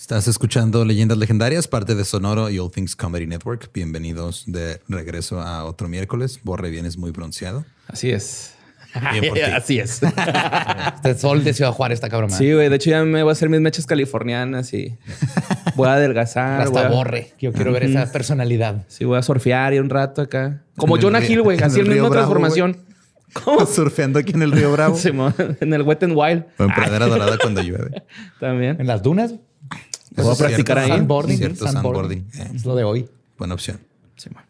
Estás escuchando Leyendas Legendarias, parte de Sonoro y All Things Comedy Network. Bienvenidos de regreso a otro miércoles. Borre, vienes muy bronceado. Así es. Así es. Este sol de Ciudad Juárez está cabrón. Sí, güey. De hecho, ya me voy a hacer mis mechas californianas y voy a adelgazar. Hasta a- borre. Yo quiero ver esa personalidad. Sí, voy a surfear y un rato acá. Como En Jonah río- Hill, güey. Así el mismo Bravo, transformación. ¿Cómo? Surfeando aquí en el Río Bravo. En el Wet n Wild. O en Pradera Dorada cuando llueve. También. En las dunas. Es practicar ahí. Sandboarding. Cierto, sandboarding. sandboarding. Eh, Es lo de hoy. buena opción.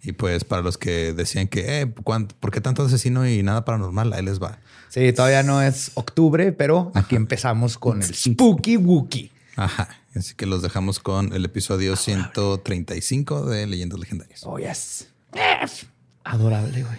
Y pues para los que decían que, eh, ¿cuánto- ¿por qué tanto asesino y nada paranormal? Ahí les va. Sí, todavía no es octubre, pero aquí empezamos con el Spooky Wookie. Ajá. Así que los dejamos con el episodio 135 de Leyendas Legendarias. Oh, yes. Adorable, güey.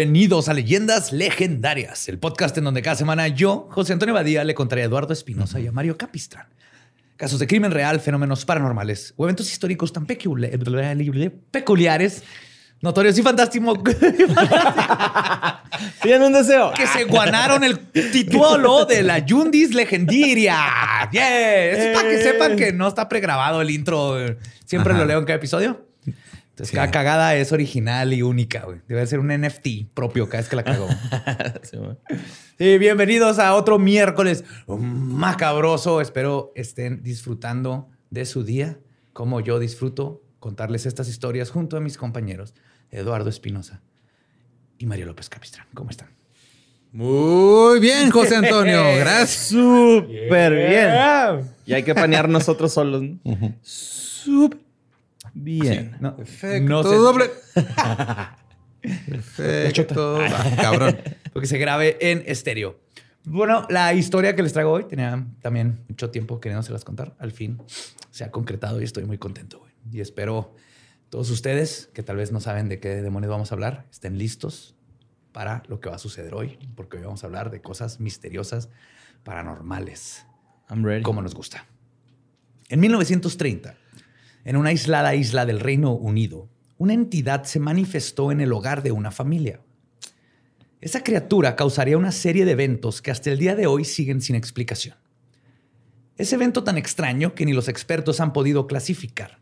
Bienvenidos a Leyendas Legendarias, el podcast en donde cada semana yo, José Antonio Badía, le contaré a Eduardo Espinosa y a Mario Capistrán. Casos de crimen real, fenómenos paranormales o eventos históricos tan pecul- peculiares, notorios y fantástimos Tienen un deseo. que se guanaron el título de la Yundis Legendiria. Yes. Es para que sepan que no está pregrabado el intro. Siempre Ajá. lo leo en cada episodio. Entonces, Sí. cada cagada es original y única. güey. Debe ser un NFT propio cada vez que la cago. Simón. Sí, bienvenidos a otro miércoles macabroso. Espero estén disfrutando de su día como yo disfruto contarles estas historias junto a mis compañeros Eduardo Espinosa y Mario López Capistrán. ¿Cómo están? Muy bien, José Antonio. Gracias. Súper bien. Y hay que panear nosotros solos. ¿no? Súper bien. No, Perfecto. no sé- doble. Perfecto. Ah, cabrón. porque se grabe en estéreo. Bueno, la historia que les traigo hoy tenía también mucho tiempo queriéndoselas contar. Al fin se ha concretado y estoy muy contento. güey. Y espero todos ustedes que tal vez no saben de qué demonios vamos a hablar estén listos para lo que va a suceder hoy, porque hoy vamos a hablar de cosas misteriosas, paranormales, I'm ready. como nos gusta. En 1930, en una aislada isla del Reino Unido, una entidad se manifestó en el hogar de una familia. Esa criatura causaría una serie de eventos que hasta el día de hoy siguen sin explicación. Ese evento tan extraño que ni los expertos han podido clasificar.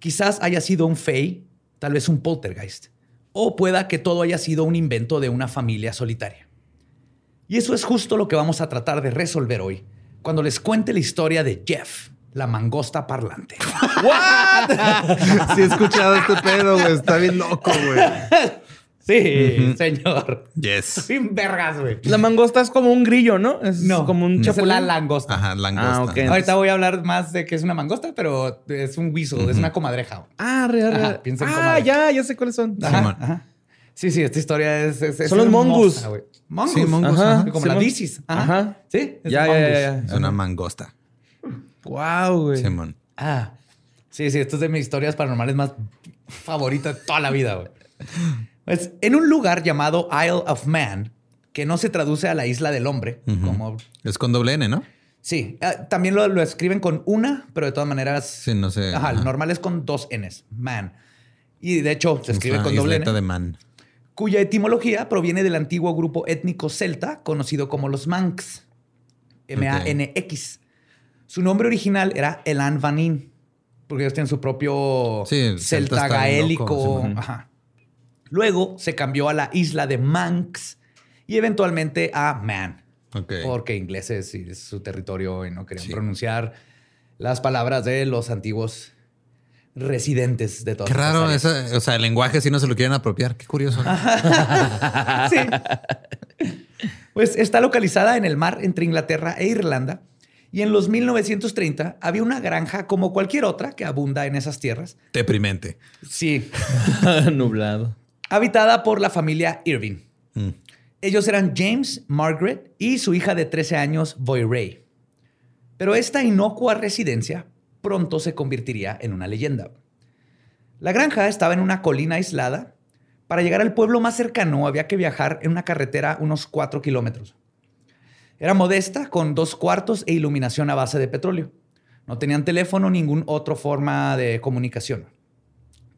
Quizás haya sido un fey, tal vez un poltergeist, o pueda que todo haya sido un invento de una familia solitaria. Y eso es justo lo que vamos a tratar de resolver hoy, cuando les cuente la historia de Jeff, la mangosta parlante. Sí he escuchado este pedo, güey. Está bien loco, güey. Sí, señor. Yes. Sin vergas, güey. La mangosta es como un grillo, ¿no? Es No, como un es chapulín. la langosta. Ajá, langosta. Ah, ok. Ahorita voy a hablar más de que es una mangosta, pero es un guiso, es una comadreja. Ah, real, Ajá, real. piensa en Ah, ya, ya sé cuáles son. Ajá. Sí, sí, esta historia es. es- es Son los mongus. Mongus. Sí, mongus, Ajá. Como la bicis. Ajá. Sí, es Ya, ya, ya, ya. Es una mangosta. Wow, güey. Simón. Ah, sí, sí, esto es de mis historias paranormales más favoritas de toda la vida, güey. Pues, en un lugar llamado Isle of Man, que no se traduce a la isla del hombre, como... Es con doble N, ¿no? Sí, ah, también lo, lo escriben con una, pero de todas maneras... Sí, no sé. Ajá, el Ajá. normal es con dos Ns, man. Y de hecho se Es escribe con doble N, de man. cuya etimología proviene del antiguo grupo étnico celta conocido como los Manx. M-A-N-X. Su nombre original era Elan Vanin, porque ellos tienen su propio Sí, celta gaélico. loco, sí, Ajá. Luego se cambió a la isla de Manx y eventualmente a Man. Porque ingleses y es su territorio y no querían pronunciar las palabras de los antiguos residentes de todas Qué raro, esa- o sea, el lenguaje sí no se lo quieren apropiar. Qué curioso. Sí. Pues está localizada en el mar entre Inglaterra e Irlanda y en los 1930 había una granja como cualquier otra que abunda en esas tierras. Deprimente. Sí, Nublado. habitada por la familia Irving. Mm. Ellos eran James, Margaret y su hija de 13 años, Boy Ray. Pero esta inocua residencia pronto se convertiría en una leyenda. La granja estaba en una colina aislada. Para llegar al pueblo más cercano había que viajar en una carretera unos 4 kilómetros. Era modesta, con dos cuartos e iluminación a base de petróleo. No tenían teléfono, ninguna otra forma de comunicación.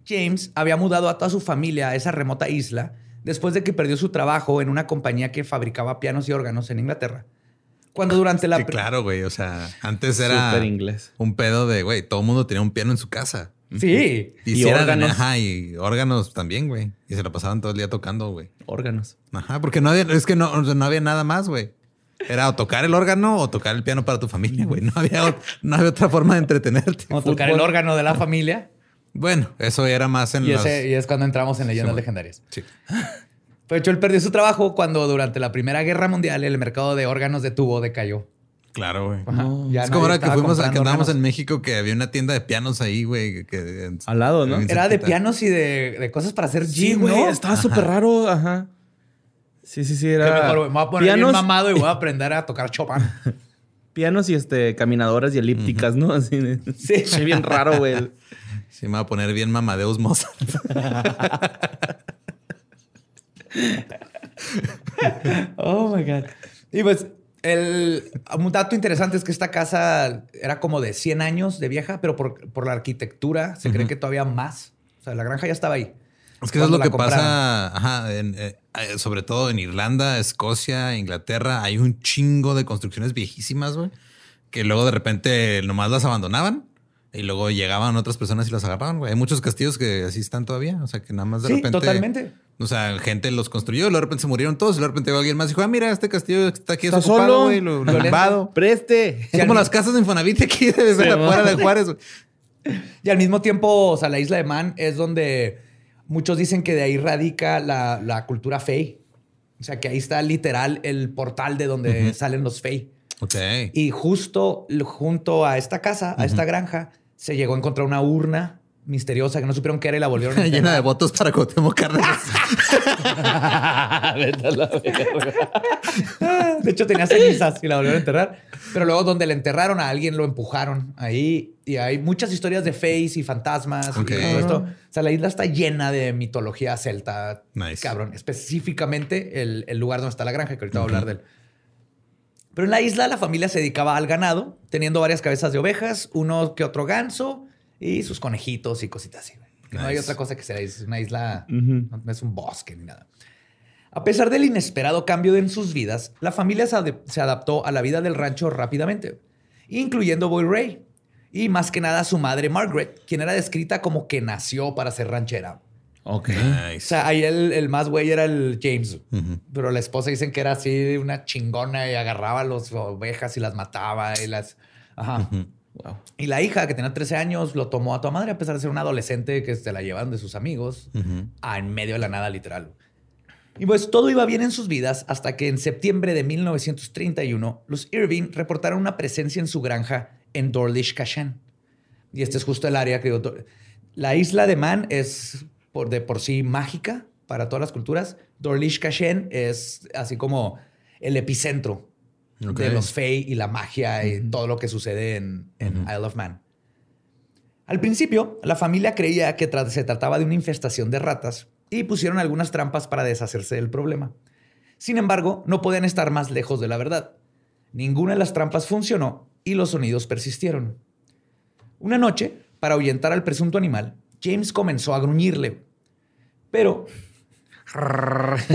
James había mudado a toda su familia a esa remota isla después de que perdió su trabajo en una compañía que fabricaba pianos y órganos en Inglaterra. Cuando durante la... Sí, claro, güey. O sea, antes era Súper inglés. un pedo de, güey, todo el mundo tenía un piano en su casa. Sí. Y, si órganos. ajá, y órganos también, güey. Y se lo pasaban todo el día tocando, güey. Órganos. Ajá, porque no había, es que no, no había nada más, güey. Era o tocar el órgano o tocar el piano para tu familia, güey. No había, ot- no había otra forma de entretenerte. A tocar el órgano de la familia. Bueno, eso era más en Y, los... ese- y es cuando entramos en leyendas Sí, güey. legendarias. Sí. Hecho, él perdió su trabajo cuando durante la Primera Guerra Mundial el mercado de órganos de tubo decayó. Claro, güey. Es como ahora que fuimos, a- que andábamos órganos. en México que había una tienda de pianos ahí, güey. Que, Al lado, ¿no? Era de pianos y de, de cosas para hacer Sí, gym, güey. ¿no? Estaba súper raro. Ajá. Sí, sí, sí. Era mejor. Me voy a poner bien mamado y voy a aprender a tocar Chopin. pianos y este, caminadoras y elípticas, ¿no? Así. de- Sí. Sí, bien raro, güey. Sí, me va a poner bien mamadeus Mozart. Oh my God. Y pues, el, un dato interesante es que esta casa era como de 100 años de vieja, pero por, por la arquitectura se cree que todavía más. O sea, la granja ya estaba ahí. Es que eso es lo que compraron. pasa, ajá, en, eh, sobre todo en Irlanda, Escocia, Inglaterra, hay un chingo de construcciones viejísimas, güey, que luego de repente nomás las abandonaban y luego llegaban otras personas y las agarraban, güey. Hay muchos castillos que así están todavía, o sea, que nada más de Sí, repente... totalmente. O sea, gente los construyó, y luego de repente se murieron todos y luego de repente alguien más y dijo, ah, mira, este castillo está aquí Está desocupado, solo, güey, lo, lo. Preste. Es como las casas de Infonavit aquí de Sí, afuera de. Juárez, güey. Y al mismo tiempo, o sea, la isla de Man es donde muchos dicen que de ahí radica la, la cultura fey. O sea, que ahí está literal el portal de donde salen los fey. Ok. Y justo junto a esta casa, a esta granja, se llegó a encontrar una urna misteriosa que no supieron qué era y la volvieron a Llena de votos para Cuauhtémoc Cárdenas. De hecho, tenía cenizas y la volvieron a enterrar. Pero luego, donde la enterraron, a alguien lo empujaron ahí. Y hay muchas historias de face y fantasmas Ok. y todo esto. O sea, la isla está llena de mitología celta. Nice. Cabrón. Específicamente el, el lugar donde está la granja, que ahorita voy a hablar de él. Pero en la isla la familia se dedicaba al ganado, teniendo varias cabezas de ovejas, uno que otro ganso y sus conejitos y cositas así. No hay otra cosa que sea. Es una isla, no es un bosque ni nada. A pesar del inesperado cambio en sus vidas, la familia se, adaptó a la vida del rancho rápidamente, incluyendo Boy Ray y más que nada su madre Margaret, quien era descrita como que nació para ser ranchera. Ok. O sea, ahí el, el más güey era el James, pero la esposa dicen que era así una chingona y agarraba las ovejas y las mataba y las... Ajá. Wow. Y la hija, que tenía 13 años, lo tomó a tu madre a pesar de ser una adolescente que se la llevaron de sus amigos a en medio de la nada, literal. Y pues todo iba bien en sus vidas hasta que en septiembre de 1931 los Irving reportaron una presencia en su granja en Dawlish Cashan. Y este es justo el área que to- La isla de Man es por, de por sí mágica para todas las culturas. Dawlish Cashan es así como el epicentro De los Fey y la magia y todo lo que sucede en, en Isle of Man. Al principio, la familia creía que tra- se trataba de una infestación de ratas y pusieron algunas trampas para deshacerse del problema. Sin embargo, no podían estar más lejos de la verdad. Ninguna de las trampas funcionó y los sonidos persistieron. Una noche, para ahuyentar al presunto animal, James comenzó a gruñirle. Pero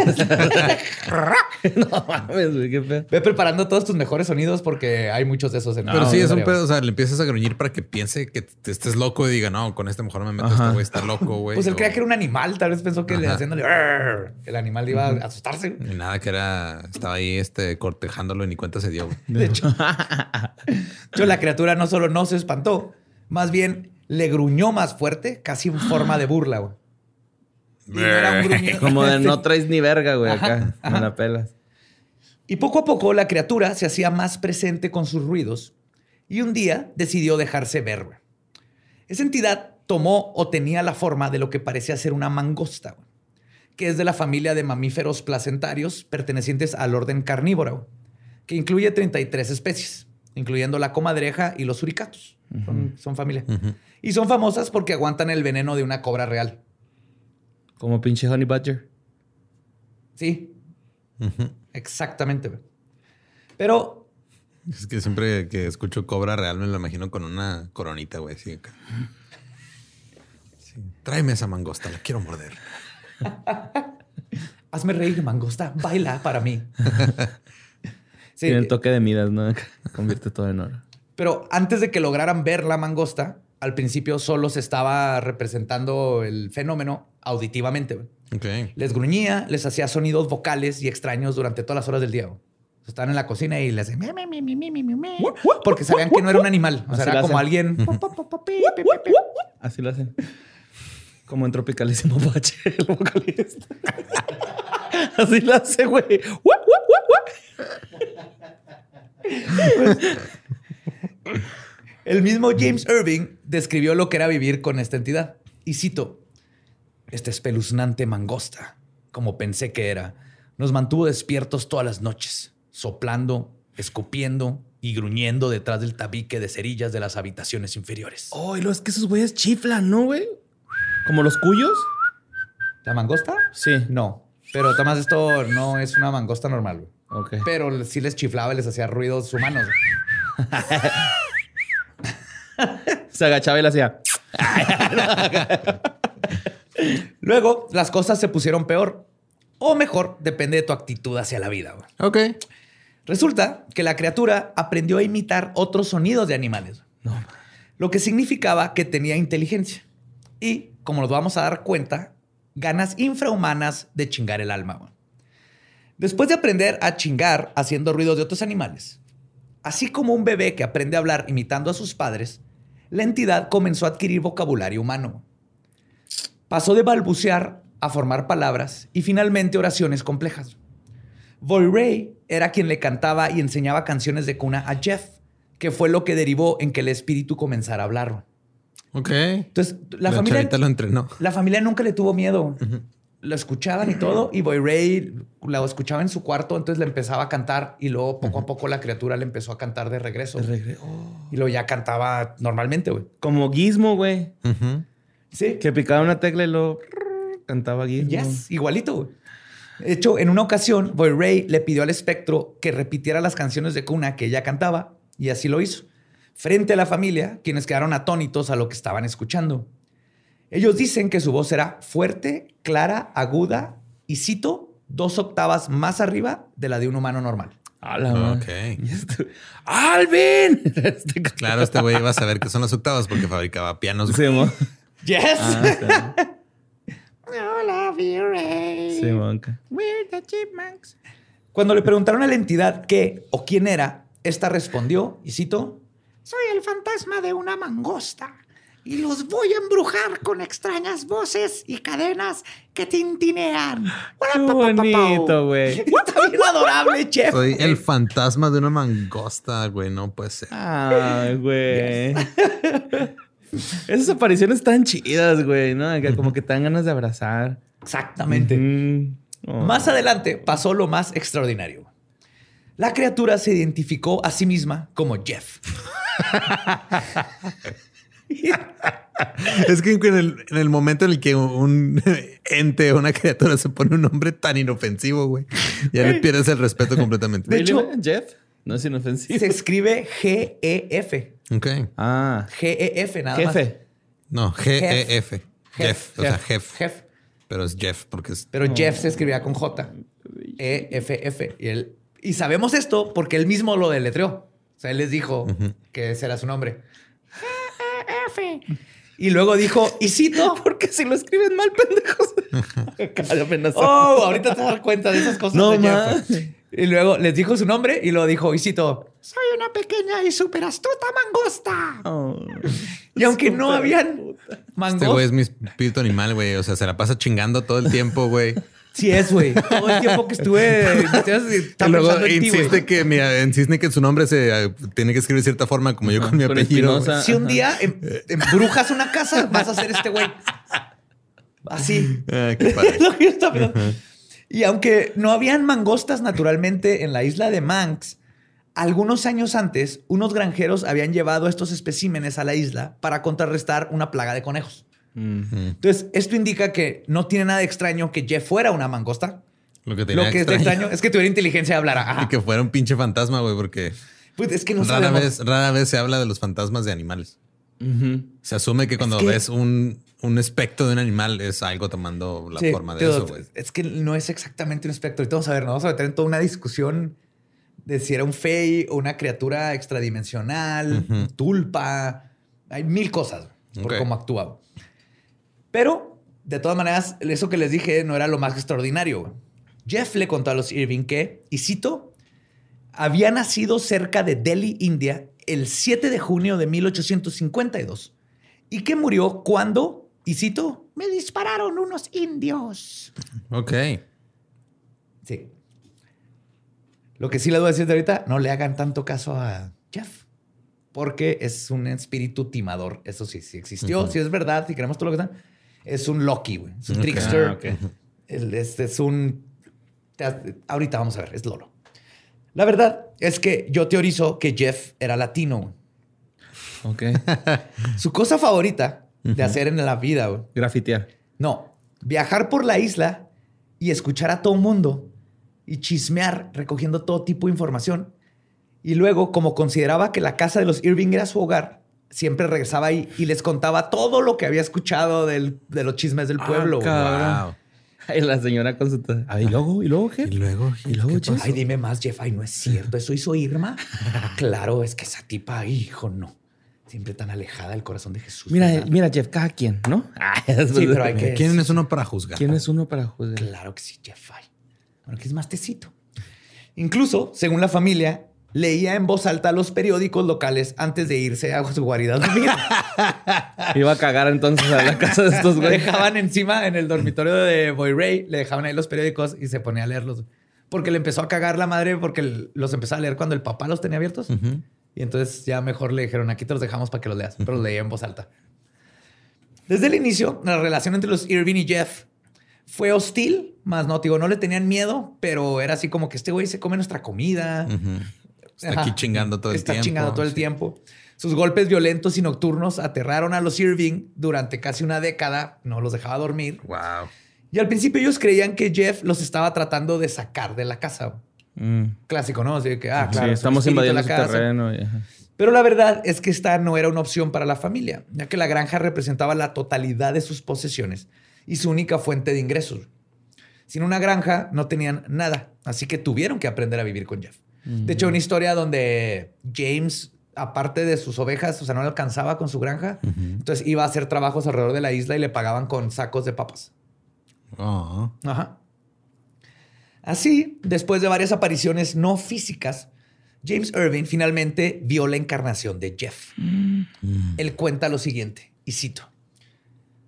no mames, güey, qué pedo. Ve preparando todos tus mejores sonidos porque hay muchos de esos en Pero la sí, es un pedo. O sea, le empiezas a gruñir para que piense que te estés loco y diga, no, con este mejor me meto. Este güey está loco, güey. Pues él O- creía que era un animal, tal vez pensó que le haciéndole el animal iba a asustarse. Ni nada que era, estaba ahí este cortejándolo y ni cuenta se dio. güey. De hecho, yo, la criatura no solo no se espantó, más bien le gruñó más fuerte, casi en forma de burla, güey. Y no era un gruñido. Como de no traes ni verga, güey, Ajá, acá. ajá. Me la pelas. Y poco a poco la criatura se hacía más presente con sus ruidos y un día decidió dejarse ver. güey. Esa entidad tomó o tenía la forma de lo que parecía ser una mangosta, güey, que es de la familia de mamíferos placentarios pertenecientes al orden carnívoro, güey, que incluye 33 especies, incluyendo la comadreja y los suricatos. Son, son familia. Y son famosas porque aguantan el veneno de una cobra real. Como pinche Honey Badger. Sí, exactamente. güey. Pero Es que siempre que escucho Cobra Real me lo imagino con una coronita, güey. Acá. Sí. Tráeme esa mangosta, la quiero morder. hazme reír, mangosta, baila para mí. Sí, Tiene el toque de Midas, ¿no? Convierte todo en oro. pero antes de que lograran ver la mangosta, al principio solo se estaba representando el fenómeno auditivamente. güey. Ok. Les gruñía, les hacía sonidos vocales y extraños durante todas las horas del día. Estaban en la cocina y les hacían "Me, me, me, me, me, me, me, me", porque sabían que no era un animal. O sea, Así era como alguien. Así lo hacen. Como en Tropicalísimo Pache, el vocalista. Así lo hace, güey. El mismo James Irving describió lo que era vivir con esta entidad. Y cito, esta espeluznante mangosta, como pensé que era, nos mantuvo despiertos todas las noches, soplando, escupiendo y gruñendo detrás del tabique de cerillas de las habitaciones inferiores. Oh, y lo es que esos güeyes chiflan, ¿no, güey? ¿Como los cuyos? ¿La mangosta? Sí. No, pero Tomás, esto no es una mangosta normal, güey. Ok. Pero sí les chiflaba y les hacía ruidos humanos. Se agachaba y le hacía. Luego, las cosas se pusieron peor. O mejor, depende de tu actitud hacia la vida. Ok. Resulta que la criatura aprendió a imitar otros sonidos de animales. Lo que significaba que tenía inteligencia. Y, como nos vamos a dar cuenta, ganas infrahumanas de chingar el alma. Después de aprender a chingar haciendo ruidos de otros animales, así como un bebé que aprende a hablar imitando a sus padres, la entidad comenzó a adquirir vocabulario humano. Pasó de balbucear a formar palabras y finalmente oraciones complejas. Boy Ray era quien le cantaba y enseñaba canciones de cuna a Jeff, que fue lo que derivó en que el espíritu comenzara a hablar. Ok. Entonces, la, La familia, lo entrenó. la familia nunca le tuvo miedo. Lo escuchaban y todo, y Boy Ray lo escuchaba en su cuarto, entonces le empezaba a cantar y luego poco a poco la criatura le empezó a cantar de regreso. Y luego ya cantaba normalmente, güey. Como Gizmo, güey. Sí. Que picaba una tecla y lo cantaba Gizmo. Yes, igualito. güey. De hecho, en una ocasión, Boy Ray le pidió al espectro que repitiera las canciones de cuna que ella cantaba, y así lo hizo, frente a la familia, quienes quedaron atónitos a lo que estaban escuchando. Ellos dicen que su voz era fuerte, clara, aguda y, cito, dos octavas más arriba de la de un humano normal. ¡Alvin! Este Claro, este güey iba a saber que son las octavas porque fabricaba pianos. Sí, mo. Yes. Ah, bien. Sí, monca. Cuando le preguntaron a la entidad qué o quién era, esta respondió, y cito, Soy el fantasma de una mangosta y los voy a embrujar con extrañas voces y cadenas que tintinean. Qué bonito, güey. Está bien adorable, chef. Soy el fantasma de una mangosta, güey. No puede ser. Ay, güey. Esas apariciones están chidas, güey, ¿no? Que como que te dan ganas de abrazar. Exactamente. Mm. Oh. Más adelante pasó lo más extraordinario. La criatura se identificó a sí misma como Jeff. Es que en el, en el momento en el que un ente o una criatura se pone un nombre tan inofensivo, güey, ya le pierdes el respeto completamente. De hecho- Jeff no es inofensivo. Se escribe G-E-F. Ok. Ah, G-E-F nada más. jefe. No, G-E-F. Jeff. O sea, Jeff. Jeff. Pero es Jeff, porque es. Pero Jeff se escribía con J. E, F, F. Y, él, y sabemos esto porque él mismo lo deletreó. O sea, él les dijo que ese era su nombre. F. Y luego dijo, y cito, Porque si lo escriben mal, pendejos. Oh, ahorita te das cuenta de esas cosas. No de. Y luego les dijo su nombre y lo dijo, y cito, soy una pequeña y súper astuta mangosta. Oh. Y aunque no habían Este mangostas. güey es mi espíritu animal, güey. O sea, se la pasa chingando todo el tiempo, güey. Sí es, güey. Todo el tiempo que estuve... Y Estaba luego pensando en ti, insiste que, mira, insiste que su nombre se eh, tiene que escribir de cierta forma, como yo con mi con apellido. Si un día em- embrujas una casa, vas a ser este güey. Así. Ah, qué padre. Lo que yo estaba pensando. Y aunque no habían mangostas naturalmente en la isla de Manx, algunos años antes, unos granjeros habían llevado estos especímenes a la isla para contrarrestar una plaga de conejos. Entonces, esto indica que no tiene nada de extraño que Jeff fuera una mangosta. Lo que tenía Lo que es extraño es que tuviera inteligencia y hablara. Ajá. Y que fuera un pinche fantasma, güey, porque Pues es que no rara sabemos. vez, rara vez se habla de los fantasmas de animales. Se asume que cuando que- ves un, un espectro de un animal es algo tomando la Sí, forma de eso, güey. Es que no es exactamente un espectro. Ahorita vamos a ver, nos vamos a meter en toda una discusión de si era un fey o una criatura extradimensional, tulpa. Hay mil cosas por cómo actuaba. Pero, de todas maneras, eso que les dije no era lo más extraordinario. Jeff le contó a los Irving que, y cito, había nacido cerca de Delhi, India, el 7 de junio de 1852 y que murió cuando, y cito, me dispararon unos indios. Ok. Sí. Lo que sí les voy a decir de ahorita, no le hagan tanto caso a Jeff, porque es un espíritu timador. Eso sí, sí existió, sí es verdad, si queremos todo lo que está. Es un Loki, güey. Es un trickster. Ah, ok. El- es, es un... Ahorita vamos a ver, es Lolo. La verdad es que yo teorizo que Jeff era latino. güey. Ok. Su cosa favorita de hacer en la vida, güey, Grafitear. no, viajar por la isla y escuchar a todo mundo y chismear recogiendo todo tipo de información. Y luego, como consideraba que la casa de los Irving era su hogar, siempre regresaba ahí y les contaba todo lo que había escuchado del- de los chismes del Ah, pueblo. Wow. Ay, la señora con su... Ah, ¿y luego? ¿Y luego qué? Y luego, ¿Y luego. Ay, dime más, Jeff. Ay, no es cierto. ¿Eso hizo Irma? claro, es que esa tipa, hijo, no. Siempre tan alejada del corazón de Jesús. Mira, ¿verdad? mira, Jeff, cada quien, ¿no? Ah, Sí, pero hay que... ¿Quién es uno para juzgar? ¿Quién es uno para juzgar? Claro que sí, Jeff. Ay. Bueno, que es más tecito. Incluso, según la familia, leía en voz alta los periódicos locales antes de irse a su guarida. Iba a cagar entonces a la casa de estos Le güeyes. dejaban encima en el dormitorio de Boy Ray, le dejaban ahí los periódicos y se ponía a leerlos. Porque le empezó a cagar la madre porque los empezó a leer cuando el papá los tenía abiertos. Y entonces ya mejor le dijeron, aquí te los dejamos para que los leas. Pero los leía en voz alta. Desde el inicio, la relación entre los Irving y Jeff fue hostil, más no, digo, no le tenían miedo, pero era así como que este güey se come nuestra comida. Ujú. Está Ajá. aquí chingando todo el Está tiempo. chingando todo el Sí. tiempo. Sus golpes violentos y nocturnos aterraron a los Irving durante casi una década. No los dejaba dormir. Wow. Y al principio ellos creían que Jeff los estaba tratando de sacar de la casa. Mm. Clásico, ¿no? Así que, ah, Sí, claro. un estamos invadiendo la su casa. terreno. y-. Pero la verdad es que esta no era una opción para la familia, ya que la granja representaba la totalidad de sus posesiones y su única fuente de ingresos. Sin una granja no tenían nada, así que tuvieron que aprender a vivir con Jeff. De hecho, una historia donde James, aparte de sus ovejas, o sea, no le alcanzaba con su granja, entonces iba a hacer trabajos alrededor de la isla y le pagaban con sacos de papas. Oh. Ajá. Así, después de varias apariciones no físicas, James Irving finalmente vio la encarnación de Jeff. Él cuenta lo siguiente, y cito.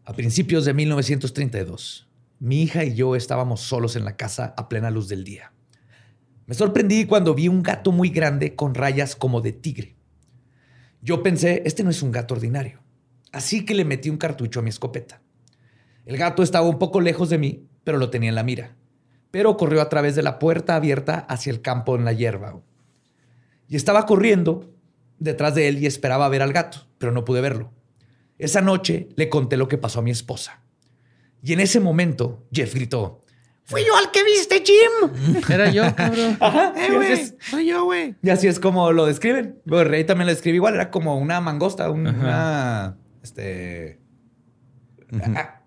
A principios de 1932, mi hija y yo estábamos solos en la casa a plena luz del día. Me sorprendí cuando vi un gato muy grande con rayas como de tigre. Yo pensé, este no es un gato ordinario. Así que le metí un cartucho a mi escopeta. El gato estaba un poco lejos de mí, pero lo tenía en la mira. Pero corrió a través de la puerta abierta hacia el campo en la hierba. Y estaba corriendo detrás de él y esperaba ver al gato, pero no pude verlo. Esa noche le conté lo que pasó a mi esposa. Y en ese momento, Jeff gritó, ¡Fui yo al que viste, Jim! Era yo, cabrón. Ajá, Eh, güey, es- soy yo, güey. y así es como lo describen. Bueno, Rey también lo describe igual, era como una mangosta, un- una... Este... ah,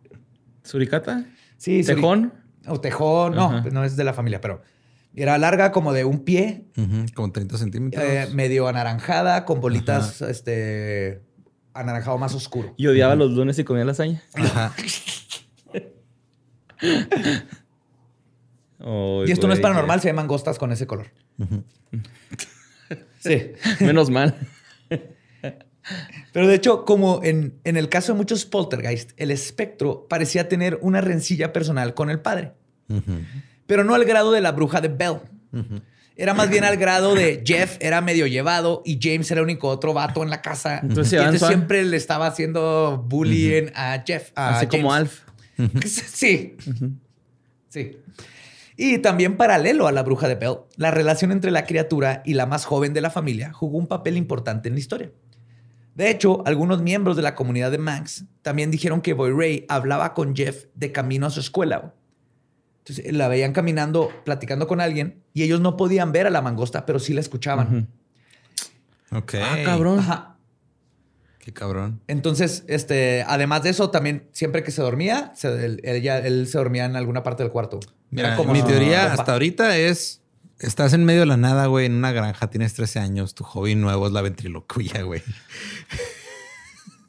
¿Suricata? Sí, sí. ¿Tejón? O tejón, no, no es de la familia, pero era larga como de un pie, Ujú, Como 30 centímetros. eh, medio anaranjada, con bolitas, este, anaranjado más oscuro. Y odiaba los lunes y comía lasaña. Ajá. y esto no es paranormal, se llaman mangostas con ese color. sí. Menos mal. Pero de hecho, como en, en el caso de muchos poltergeist, el espectro parecía tener una rencilla personal con el padre. Pero no al grado de la bruja de Bell. Era más bien al grado de Jeff era medio llevado y James era el único otro vato en la casa. Entonces, y entonces suave. siempre le estaba haciendo bullying a Jeff. a Así como. Alf. Sí. Sí. Y también paralelo a la bruja de Bell, la relación entre la criatura y la más joven de la familia jugó un papel importante en la historia. De hecho, algunos miembros de la comunidad de Max también dijeron que Boy Ray hablaba con Jeff de camino a su escuela. Entonces la veían caminando, platicando con alguien y ellos no podían ver a la mangosta, pero sí la escuchaban. Ok. Ah, cabrón. Ajá. Qué cabrón. Entonces, este, además de eso, también siempre que se dormía, se- él, ella- él se dormía en alguna parte del cuarto. Era Mira, como mi teoría hasta ahorita es... Estás en medio de la nada, güey, en una granja, tienes 13 años, tu hobby nuevo es la ventriloquía, güey.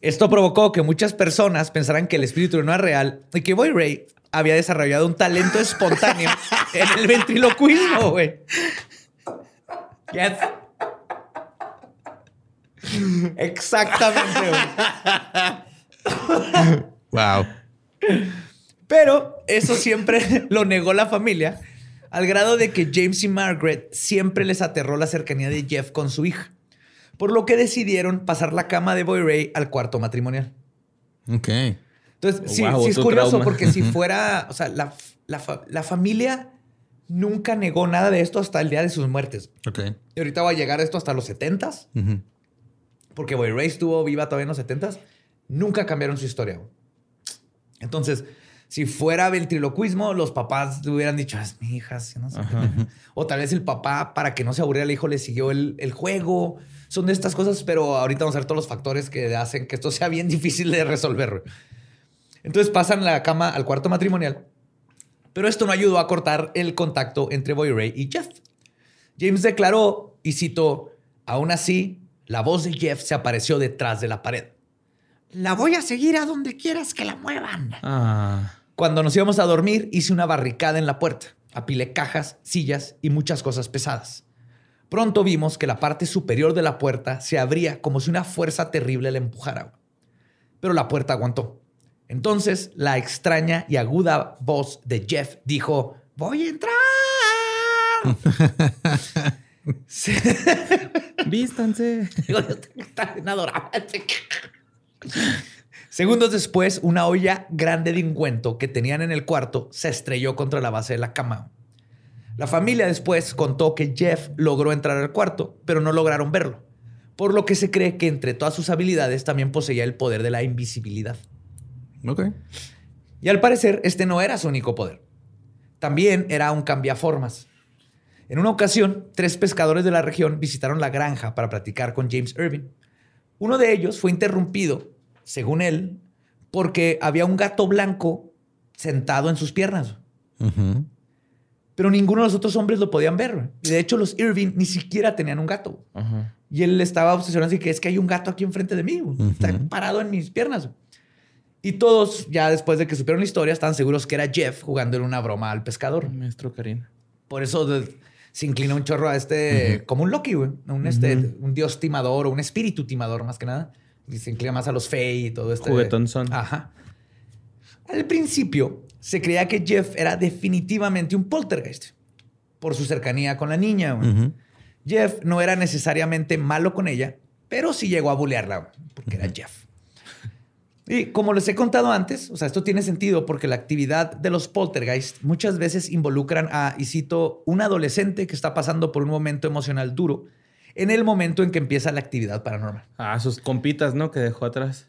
Esto provocó que muchas personas pensaran que el espíritu no era real y que Boy Ray había desarrollado un talento espontáneo en el ventriloquismo, güey. Yes. Exactamente, güey. Wow. Pero eso siempre lo negó la familia, al grado de que James y Margaret siempre les aterró la cercanía de Jeff con su hija, por lo que decidieron pasar la cama de Boy Ray al cuarto matrimonial. Ok. Entonces, Oh, sí, wow, sí es curioso trauma. porque si fuera, o sea, la, la fa- la familia nunca negó nada de esto hasta el día de sus muertes. Ok. Y ahorita va a llegar esto hasta los 70s, Ujú. Porque Boy Ray estuvo viva todavía en los 70s. Nunca cambiaron su historia. güey. Entonces, si fuera ventriloquismo, los papás le hubieran dicho, "Ah, es mi hija, no sé qué". O tal vez el papá, para que no se aburriera el hijo, le siguió el, el juego. Son de estas cosas, pero ahorita vamos a ver todos los factores que hacen que esto sea bien difícil de resolver. güey. Entonces pasan la cama al cuarto matrimonial. Pero esto no ayudó a cortar el contacto entre Boy Ray y Jeff. James declaró, y citó, aún así, la voz de Jeff se apareció detrás de la pared. La voy a seguir a donde quieras que la muevan. Ah. Cuando nos íbamos a dormir, hice una barricada en la puerta. Apilé cajas, sillas y muchas cosas pesadas. Pronto vimos que la parte superior de la puerta se abría como si una fuerza terrible la empujara. Pero la puerta aguantó. Entonces, la extraña y aguda voz de Jeff dijo, voy a entrar. Sí. Vístanse. Segundos después, una olla grande de ungüento que tenían en el cuarto se estrelló contra la base de la cama. La familia después contó que Jeff logró entrar al cuarto, pero no lograron verlo, por lo que se cree que entre todas sus habilidades también poseía el poder de la invisibilidad. Ok. Y al parecer, este no era su único poder. También era un cambiaformas. En una ocasión, tres pescadores de la región visitaron la granja para platicar con James Irving. Uno de ellos fue interrumpido, según él, porque había un gato blanco sentado en sus piernas. Pero ninguno de los otros hombres lo podían ver. Y de hecho, los Irving ni siquiera tenían un gato. Y él estaba obsesionado así que es que hay un gato aquí enfrente de mí. Está parado en mis piernas. Y todos, ya después de que supieron la historia, estaban seguros que era Jeff jugando en una broma al pescador. Maestro Karina. Por eso se inclina un chorro a este, como un Loki, güey. Un, este, un dios timador o un espíritu timador, más que nada. Y se inclina más a los Fey y todo este. Juguetón son. Ajá. Al principio se creía que Jeff era definitivamente un poltergeist por su cercanía con la niña. güey. Jeff no era necesariamente malo con ella, pero sí llegó a bulearla, porque era Jeff. Y como les he contado antes, o sea, esto tiene sentido porque la actividad de los poltergeist muchas veces involucran a, y cito, un adolescente que está pasando por un momento emocional duro en el momento en que empieza la actividad paranormal. Ah, sus compitas, ¿no? Que dejó atrás.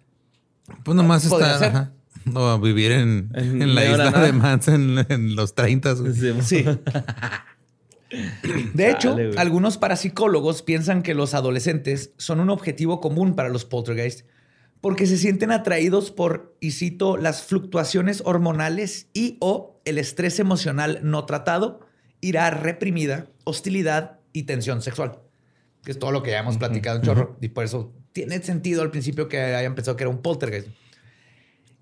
Pues nomás está ajá. No, vivir en, En en la isla nada. de Mans en, en los 30. güey. Sí. De hecho, Dale, algunos parapsicólogos piensan que los adolescentes son un objetivo común para los poltergeist porque se sienten atraídos por, y cito, las fluctuaciones hormonales y o el estrés emocional no tratado, ira reprimida, hostilidad y tensión sexual. Que es todo lo que ya hemos platicado en chorro. Y por eso tiene sentido al principio que hayan pensado que era un poltergeist.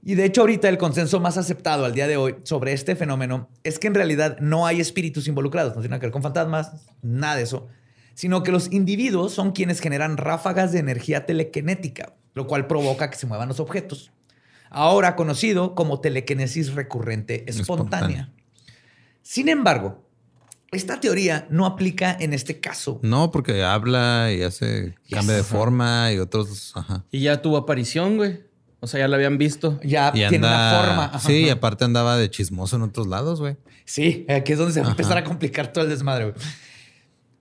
Y de hecho ahorita el consenso más aceptado al día de hoy sobre este fenómeno es que en realidad no hay espíritus involucrados, no tiene nada que ver con fantasmas, nada de eso, sino que los individuos son quienes generan ráfagas de energía telequinética, lo cual provoca que se muevan los objetos. Ahora conocido como telequinesis recurrente espontánea. Espontánea. Sin embargo, esta teoría no aplica en este caso. No, porque habla y hace Ya cambia de forma y otros. Ajá. Y ya tuvo aparición, güey. O sea, ya la habían visto. Ya Y tiene una anda. forma. Ajá. Sí, y aparte andaba de chismoso en otros lados, güey. Sí, aquí es donde se va a empezar a complicar todo el desmadre. güey.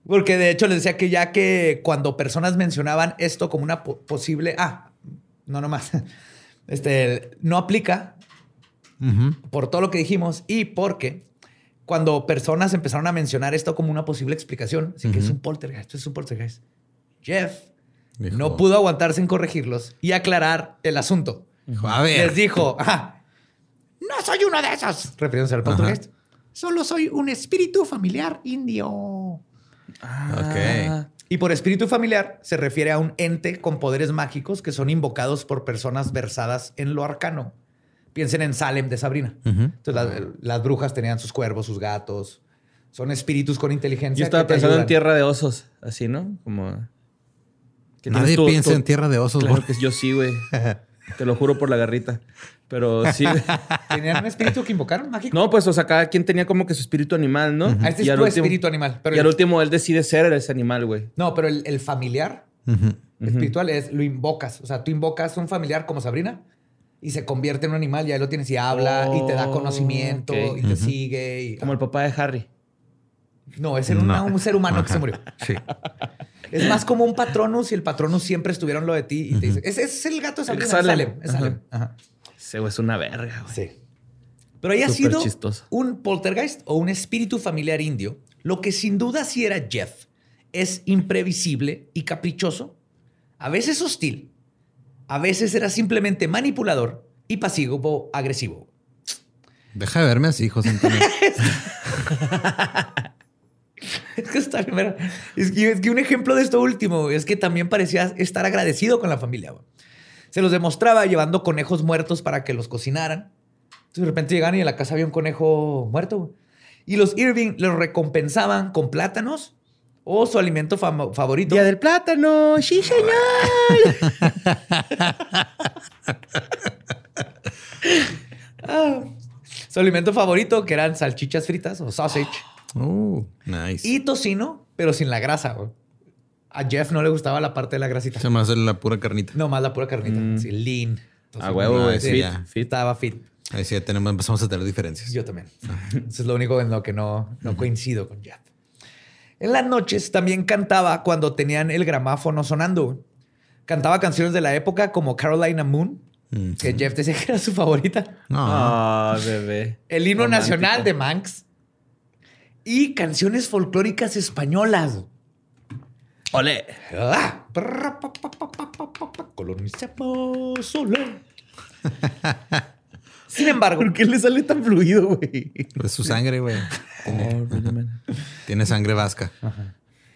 Porque de hecho les decía que ya que cuando personas mencionaban esto como una po- posible... Ah, no nomás. Este, no aplica por todo lo que dijimos y porque cuando personas empezaron a mencionar esto como una posible explicación, así que es un poltergeist, esto es un poltergeist. Jeff Dijo- no pudo aguantarse en corregirlos y aclarar el asunto. Dijo, a ver. Les dijo, "Ajá, no soy uno de esos, refiriéndose al poltergeist. Solo soy un espíritu familiar indio. Ah, Y por espíritu familiar se refiere a un ente con poderes mágicos que son invocados por personas versadas en lo arcano. Piensen en Salem de Sabrina. Entonces las, las brujas tenían sus cuervos, sus gatos. Son espíritus con inteligencia. Yo estaba que te pensando en tierra de osos, así, ¿no? Como. que Nadie piensa en tierra de osos, Claro güey. que yo sí, güey. Te lo juro por la garrita. Pero sí. ¿Tenían un espíritu que invocaron mágico? No, pues, o sea, cada quien tenía como que su espíritu animal, ¿no? Ah, este es Y tu último- espíritu animal. Pero y al último él decide ser ese animal, güey. No, pero el, el familiar espiritual es lo invocas. O sea, tú invocas un familiar como Sabrina y se convierte en un animal y ahí lo tienes y habla y te da Oh, conocimiento y te sigue. Y, Como el papá de Harry. No, es una- No. un ser humano que se murió. Sí. Es más como un patronus y el patronus siempre estuvieron lo de ti y te dice, ese es el gato de Sabrina. Es Salem. Salem. es Salem. Ajá. Ese güey es una verga, güey. Sí. Pero haya Súper sido chistoso. un poltergeist o un espíritu familiar indio, lo que sin duda sí era Jeff es imprevisible y caprichoso, a veces hostil, a veces era simplemente manipulador y pasivo agresivo. Deja de verme así, José Antonio. Es que está primero. Es que, es que un ejemplo de esto último es que también parecía estar agradecido con la familia. güey. Se los demostraba llevando conejos muertos para que los cocinaran. Entonces de repente llegaban y en la casa había un conejo muerto. Y los Irving los recompensaban con plátanos o su alimento favorito. Día del plátano. Sí, señor. Ah, su alimento favorito, que eran salchichas fritas o sausage. Uh, nice. Y tocino, pero sin la grasa. güey. A Jeff no le gustaba la parte de la grasita. Se me hace la pura carnita. No, más la pura carnita. Mm. Sí, lean. A huevo, güey. sí, Fit, ya. fit. Estaba fit. Ahí sí ya tenemos, empezamos a tener diferencias. Yo también. Eso es lo único en lo que no, no coincido con Jeff. En las noches también cantaba cuando tenían el gramáfono sonando. Cantaba canciones de la época como Carolina Moon, Mm, que Jeff decía que era su favorita. No. Ah, bebé. El himno Romántico. nacional de Manx. Y canciones folclóricas españolas. Ole. Ah, Colonizamos solo. Sin embargo, ¿Por qué le sale tan fluido, güey? Es su sangre, güey. Oh. Tiene sangre vasca.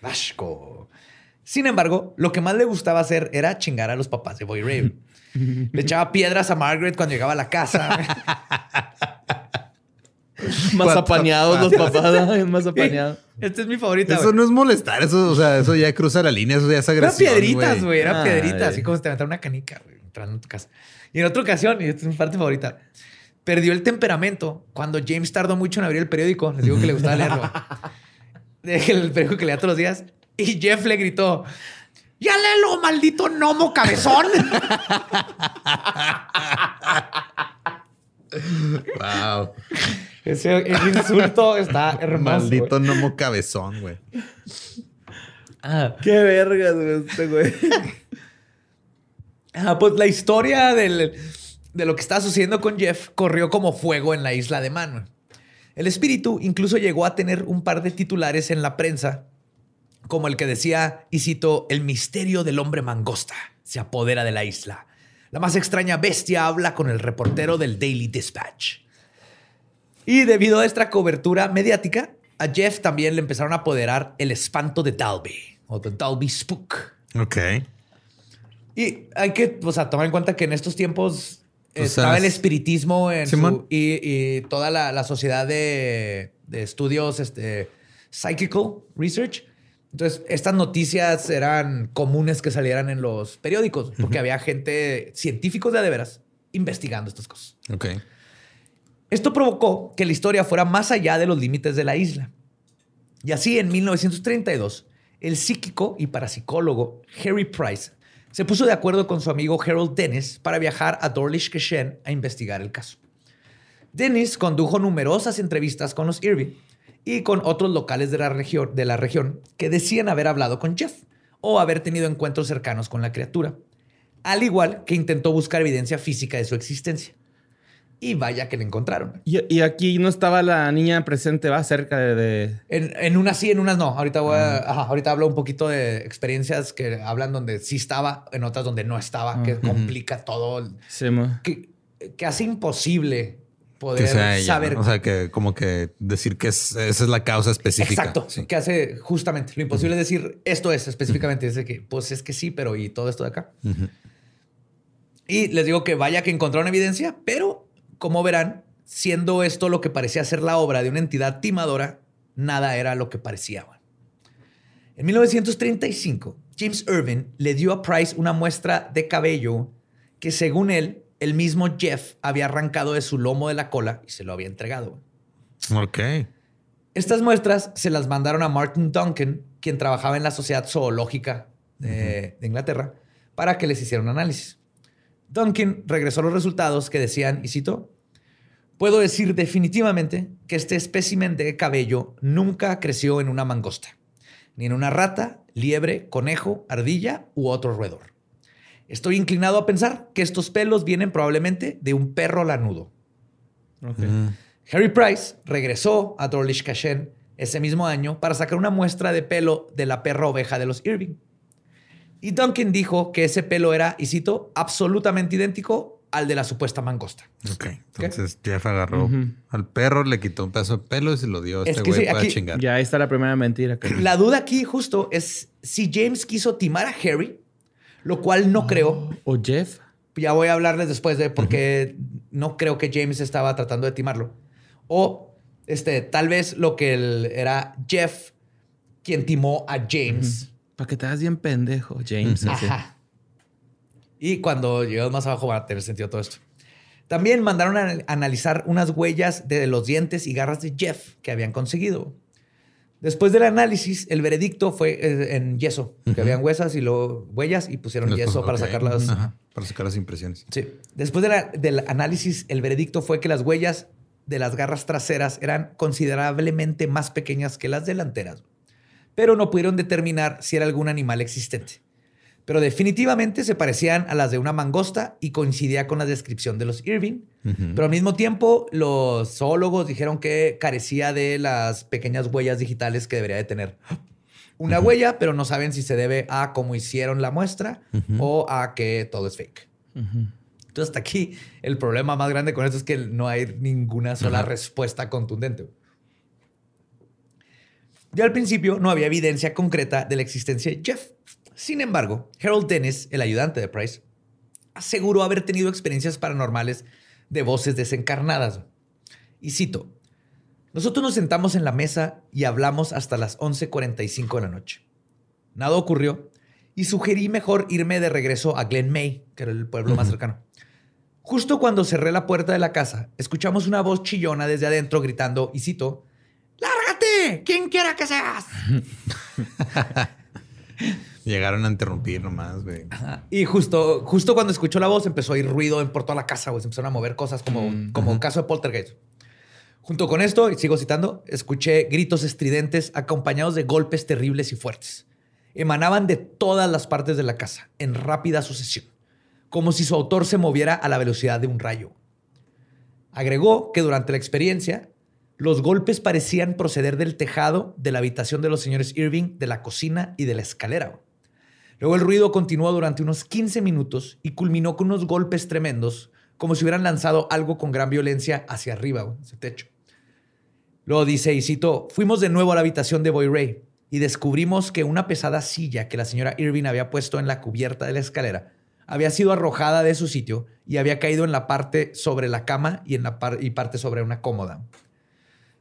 Vasco. Sin embargo, lo que más le gustaba hacer era chingar a los papás de Boy Ray. Le echaba piedras a Margaret cuando llegaba a la casa. Más apañados los papás. Más apañados. Esta es mi favorita. Eso no es molestar, eso, o sea, eso ya cruza la línea, eso ya es Eran agresión. piedritas, güey. Eran Ah, piedritas. Así como si te aventara una canica, güey, entrando en tu casa. Y en otra ocasión, y esta es mi parte favorita, perdió el temperamento cuando James tardó mucho en abrir el periódico. Les digo que le gustaba leerlo. el periódico que leía todos los días. Y Jeff le gritó: ¡Ya léelo, maldito gnomo cabezón! Wow. Ese el insulto está hermoso. Maldito güey. gnomo cabezón, güey. Ah. Qué vergas, güey, este güey. Ah, pues la historia del- de lo que estaba sucediendo con Jeff corrió como fuego en la isla de Man. El espíritu incluso llegó a tener un par de titulares en la prensa, como el que decía, y cito, el misterio del hombre mangosta se apodera de la isla. La más extraña bestia habla con el reportero del Daily Dispatch. Y debido a esta cobertura mediática, a Jeff también le empezaron a apoderar el espanto de Dalby o The Dalby Spook. Ok. Y hay que o sea, tomar en cuenta que en estos tiempos Pues, estaba el espiritismo en su- y, y toda la, la sociedad de, de estudios este, psychical research. Entonces, estas noticias eran comunes que salieran en los periódicos porque había gente, científicos de de veras, investigando estas cosas. Ok. Esto provocó que la historia fuera más allá de los límites de la isla. Y así, en 1932, el psíquico y parapsicólogo Harry Price se puso de acuerdo con su amigo Harold Dennis para viajar a Dawlish Goshen a investigar el caso. Dennis condujo numerosas entrevistas con los Irving y con otros locales de la, región, de la región que decían haber hablado con Jeff o haber tenido encuentros cercanos con la criatura, al igual que intentó buscar evidencia física de su existencia. Y vaya que la encontraron. Y, y aquí no estaba la niña presente, va cerca de. de- En, en unas sí, en unas no. Ahorita, voy a- ajá, ahorita hablo un poquito de experiencias que hablan donde sí estaba, en otras donde no estaba, que complica todo, se mo- que, que hace imposible poder Que sea ella. saber. ¿no? O sea, que como que decir que es- esa es la causa específica. Exacto, Sí. que hace justamente lo imposible es decir esto es específicamente. Es de que, pues es que sí, pero y todo esto de acá. Y les digo que vaya que encontraron evidencia, pero como verán, siendo esto lo que parecía ser la obra de una entidad timadora, nada era lo que parecía. En 1935, James Irving le dio a Price una muestra de cabello que, según él, el mismo Jeff había arrancado de su lomo de la cola y se lo había entregado. Ok. Estas muestras se las mandaron a Martin Duncan, quien trabajaba en la Sociedad Zoológica de, de Inglaterra, para que les hiciera un análisis. Duncan regresó los resultados que decían, y cito, puedo decir definitivamente que este espécimen de cabello nunca creció en una mangosta, ni en una rata, liebre, conejo, ardilla u otro roedor. Estoy inclinado a pensar que estos pelos vienen probablemente de un perro lanudo. Harry Price regresó a Dawlish Goshen ese mismo año para sacar una muestra de pelo de la perra oveja de los Irving. Y Duncan dijo que ese pelo era, y cito, absolutamente idéntico al de la supuesta mangosta. Ok. Entonces Jeff agarró al perro, le quitó un pedazo de pelo y se lo dio a Es este güey sí, para aquí- chingar. Ya está la primera mentira. que- La duda aquí justo es si James quiso timar a Harry, lo cual no creo. O Jeff. Ya voy a hablarles después de por qué no creo que James estaba tratando de timarlo. O este, tal vez lo que él- era Jeff quien timó a James. Para que te hagas bien pendejo, James. Ajá. Y cuando llegas más abajo va a tener sentido todo esto. También mandaron a analizar unas huellas de los dientes y garras de Jeff que habían conseguido. Después del análisis, el veredicto fue eh, en yeso, que habían huesas y luego huellas y pusieron Después, yeso para sacar las, Ajá, para sacar las impresiones. Sí. Después de la- del análisis, el veredicto fue que las huellas de las garras traseras eran considerablemente más pequeñas que las delanteras, pero no pudieron determinar si era algún animal existente. Pero definitivamente se parecían a las de una mangosta y coincidía con la descripción de los Irving. Pero al mismo tiempo, los zoólogos dijeron que carecía de las pequeñas huellas digitales que debería de tener. Una huella, pero no saben si se debe a cómo hicieron la muestra o a que todo es fake. Entonces, hasta aquí el problema más grande con esto es que no hay ninguna sola respuesta contundente. Ya al principio no había evidencia concreta de la existencia de Jeff. Sin embargo, Harold Dennis, el ayudante de Price, aseguró haber tenido experiencias paranormales de voces desencarnadas. Y cito, nosotros nos sentamos en la mesa y hablamos hasta las 11.45 de la noche. Nada ocurrió y sugerí mejor irme de regreso a Glen May, que era el pueblo más cercano. Justo cuando cerré la puerta de la casa, escuchamos una voz chillona desde adentro gritando, y cito, ¡Lárgate! ¡Quien quiera que seas! Llegaron a interrumpir nomás, güey. Y justo, justo cuando escuchó la voz empezó a ir ruido en por toda la casa, güey. Se empezaron a mover cosas como, como un caso de poltergeist. Junto con esto, y sigo citando, escuché gritos estridentes acompañados de golpes terribles y fuertes. Emanaban de todas las partes de la casa, en rápida sucesión, como si su autor se moviera a la velocidad de un rayo. Agregó que durante la experiencia, los golpes parecían proceder del tejado, de la habitación de los señores Irving, de la cocina y de la escalera. Luego el ruido continuó durante unos 15 minutos y culminó con unos golpes tremendos, como si hubieran lanzado algo con gran violencia hacia arriba, ese techo. Luego dice, y cito, fuimos de nuevo a la habitación de Boy Ray y descubrimos que una pesada silla que la señora Irving había puesto en la cubierta de la escalera había sido arrojada de su sitio y había caído en la parte sobre la cama y en la y parte sobre una cómoda.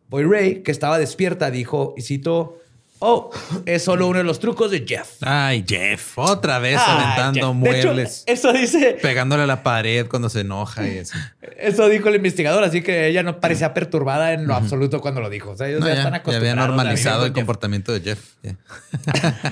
Boy Ray, que estaba despierta, dijo, y cito, oh, es solo uno de los trucos de Jeff. Ay, Jeff, otra vez Ay, aventando Jeff. De hecho, muebles, eso dice, pegándole a la pared cuando se enoja y así. eso dijo el investigador, así que ella no parecía perturbada en lo absoluto cuando lo dijo. O sea, ellos No, ya, ya, están ya acostumbrados. había normalizado el Jeff. comportamiento de Jeff.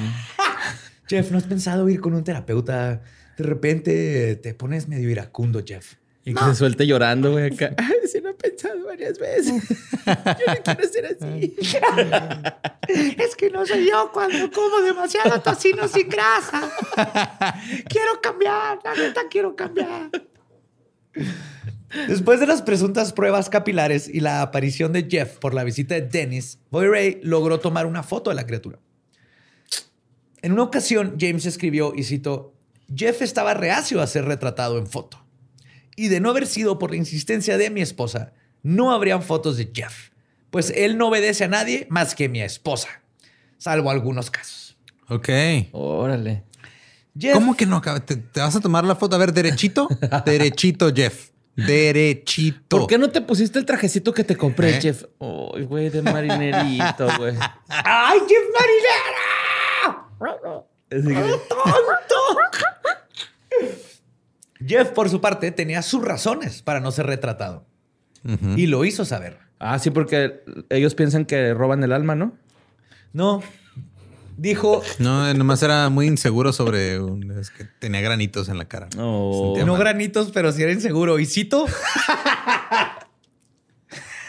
Jeff, ¿no has pensado ir con un terapeuta? De repente te pones medio iracundo, Jeff. Y que se suelte llorando, güey, acá. Ay, sí lo he pensado varias veces. Yo no quiero ser así. Es que no soy yo cuando como demasiado tocino sin grasa. Quiero cambiar, la neta quiero cambiar. Después de las presuntas pruebas capilares y la aparición de Jeff por la visita de Dennis, Boy Ray logró tomar una foto de la criatura. En una ocasión, James escribió, y cito, Jeff estaba reacio a ser retratado en foto. Y de no haber sido por la insistencia de mi esposa, no habrían fotos de Jeff, pues él no obedece a nadie más que mi esposa, salvo algunos casos. Ok. Órale. Jeff, ¿Cómo que no? ¿Te, te vas a tomar la foto? A ver, derechito. derechito, Jeff. Derechito. ¿Por qué no te pusiste el trajecito que te compré, ¿Eh? Jeff? Ay, güey, de marinerito, güey. ¡Ay, Jeff Marinera! Que- Jeff, por su parte, tenía sus razones para no ser retratado. Y lo hizo saber. Ah, sí, porque ellos piensan que roban el alma, ¿no? No. Dijo, No, nomás era muy inseguro sobre un- es que tenía granitos en la cara. No. Sentía no mal. granitos, pero sí era inseguro. Y cito.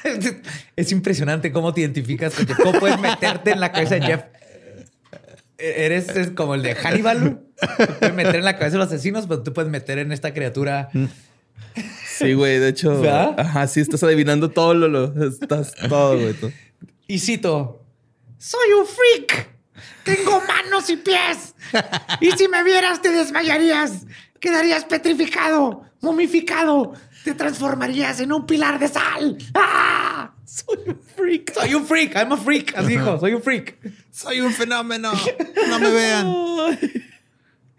es impresionante cómo te identificas con Jeff. ¿Cómo puedes meterte en la cabeza de Jeff? Eres es como el de Hannibal. Puedes meter en la cabeza de los asesinos, pero tú puedes meter en esta criatura. Sí, güey, de hecho. ¿Verdad? Ajá, sí, estás adivinando todo lo. lo- estás todo, güey. todo. Y cito: Soy un freak. Tengo manos y pies. Y si me vieras, te desmayarías. Quedarías petrificado, momificado. Te transformarías en un pilar de sal. ¡Ah! Soy un freak. Soy un freak. I'm a freak. Así dijo. Soy un freak. Soy un fenómeno. No me vean.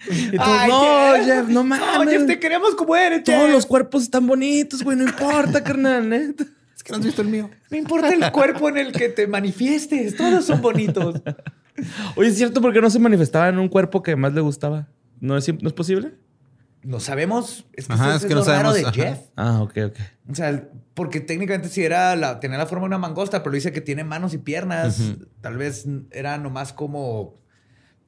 Y tú, Ay, no, Jeff. Jeff, no mames. No, Jeff, te queremos como eres, Todos Jeff. los cuerpos están bonitos, güey. No importa, carnal, neta. Es que no has visto el mío. No importa el cuerpo en el que te manifiestes. Todos son bonitos. Oye, ¿es cierto por qué no se manifestaba en un cuerpo que más le gustaba? ¿No es, ¿no es posible? No sabemos. Es que, Ajá, es que no sabemos, de ajá. Jeff. Ah, ok, ok. O sea, porque técnicamente sí era la, tenía la forma de una mangosta, pero dice que tiene manos y piernas. Tal vez era nomás como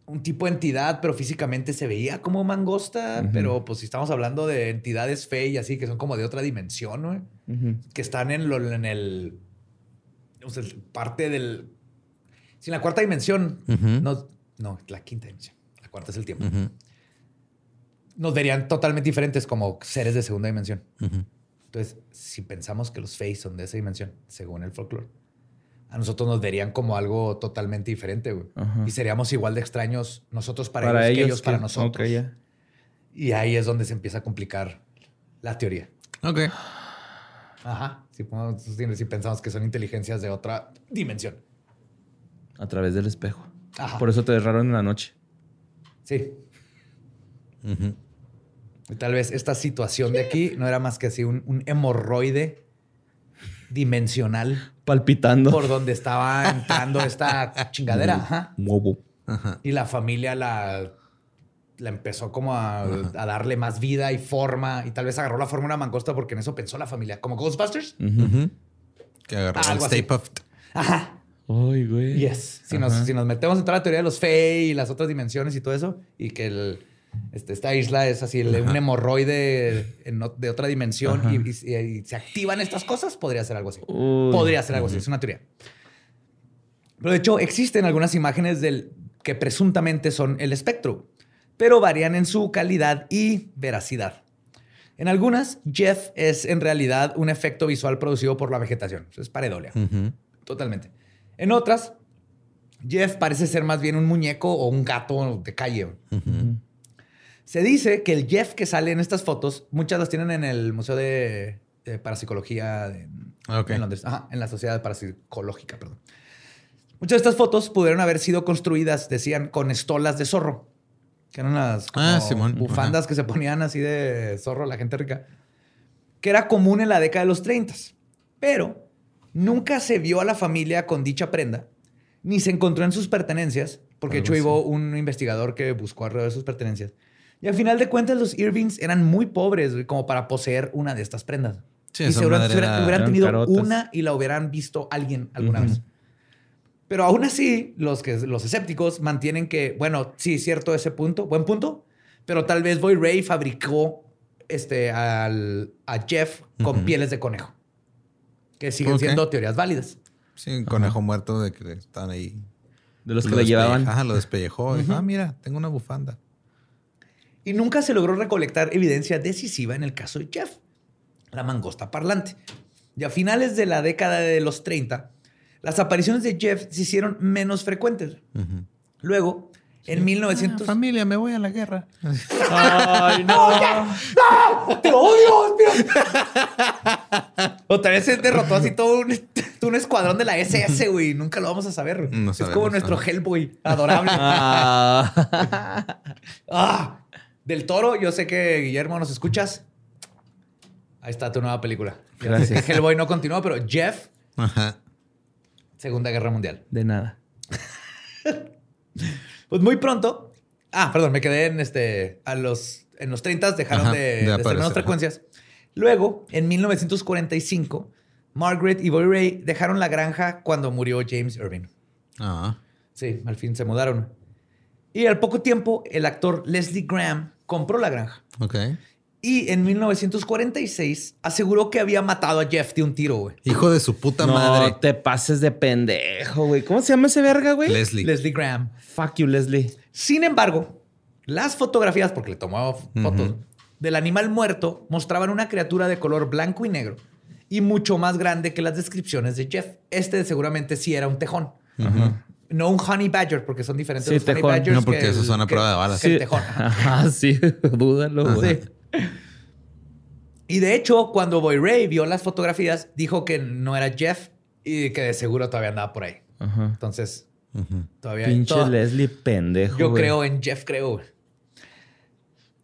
un tipo de entidad, pero físicamente se veía como mangosta. Pero pues si estamos hablando de entidades fe y así, que son como de otra dimensión. Que están en, lo, en el... O sea, parte del... Si en la cuarta dimensión, no, no, la quinta dimensión. La cuarta es el tiempo. Nos verían totalmente diferentes como seres de segunda dimensión. Entonces, si pensamos que los Fae son de esa dimensión, según el folclore, a nosotros nos verían como algo totalmente diferente, güey. Ajá. Y seríamos igual de extraños nosotros para, ellos, que ellos para nosotros. Y ahí es donde se empieza a complicar la teoría. Ok. Ajá. Si, ponemos- si- si pensamos que son inteligencias de otra dimensión. A través del espejo. Ajá. Por eso te derraron en la noche. Sí. Y tal vez esta situación de aquí no era más que así un, un hemorroide dimensional Palpitando. por donde estaba entrando esta chingadera. Ajá. Y la familia la, la empezó como a, a darle más vida y forma. Y tal vez agarró la forma de una mangosta porque en eso pensó la familia. Como Ghostbusters. Que agarró Ah, el algo Stay. Puft. Ajá. Ay, güey. Yes. Si nos, si nos metemos en toda la teoría de los Fey y las otras dimensiones y todo eso, y que el, este, esta isla es así, un hemorroide en de otra dimensión y, y- y se activan estas cosas, podría ser algo así. Uy. Podría ser algo así, es una teoría. Pero de hecho, existen algunas imágenes del que presuntamente son el espectro, pero varían en su calidad y veracidad. En algunas, Jeff es en realidad un efecto visual producido por la vegetación. Es pareidolia. Totalmente. En otras, Jeff parece ser más bien un muñeco o un gato de calle. Se dice que el Jeff que sale en estas fotos, muchas las tienen en el Museo de, de Parapsicología de- Ok. en Londres. Ajá, en la Sociedad Parapsicológica, perdón. Muchas de estas fotos pudieron haber sido construidas, decían, con estolas de zorro. Que eran las Ah, bufandas que se ponían así de zorro la gente rica. Que era común en la década de los 30. Pero nunca se vio a la familia con dicha prenda, ni se encontró en sus pertenencias, porque de hecho hubo un investigador que buscó alrededor de sus pertenencias. Y al final de cuentas, los Irvings eran muy pobres güey, como para poseer una de estas prendas. Sí, y madre hubieran, era- hubieran eran tenido carotas. una y la hubieran visto alguien alguna vez. Pero aún así, los, que, los escépticos mantienen que, bueno, sí, cierto ese punto, buen punto, pero tal vez Boy Ray fabricó este, al, a Jeff con pieles de conejo, que siguen siendo teorías válidas. Sí, un conejo muerto de que estaban ahí. De los que Lo lo llevaban. Ajá, lo despellejó. Dijo, ah, mira, tengo una bufanda. Y nunca se logró recolectar evidencia decisiva en el caso de Jeff, la mangosta parlante. Y a finales de la década de los 30, las apariciones de Jeff se hicieron menos frecuentes. Luego, en 1900... familia, me voy a la guerra. Ay, no. ¡Te odio! Otra vez se derrotó así todo un, un escuadrón de la SS, güey. Nunca lo vamos a saber. güey. No es como nuestro. Hellboy adorable. Ah. Ah, del Toro, yo sé que Guillermo nos escuchas. Ahí está tu nueva película. Gracias. Hellboy no continuó, pero Jeff, Ajá. Segunda Guerra Mundial. De nada. Pues muy pronto. Ah, perdón, me quedé en este. A los. En los 30 dejaron Ajá, de, de de aparecer, frecuencias. Luego, en 1945, Margaret y Boy Ray dejaron la granja cuando murió James Irving. Ah. Sí, al fin se mudaron. Y al poco tiempo, el actor Leslie Graham compró la granja. Ok. Y en 1946 aseguró que había matado a Jeff de un tiro, güey. Hijo de su puta no madre. te pases de pendejo, güey. ¿Cómo se llama ese verga, güey? Leslie. Leslie Graham. Fuck you, Leslie. Sin embargo, las fotografías, porque le tomó fotos, del animal muerto mostraban una criatura de color blanco y negro y mucho más grande que las descripciones de Jeff. Este seguramente sí era un tejón. No un honey badger, porque son diferentes Sí, los honey tejón. badgers. No, porque que esos son a prueba de balas. tejón. ajá. Ajá, sí. Dúdalo, güey. Sí. Y de hecho, cuando Boy Ray vio las fotografías, dijo que no era Jeff y que de seguro todavía andaba por ahí. Ajá. Entonces, todavía Pinche toda- Leslie pendejo. Yo güey. creo en Jeff, creo.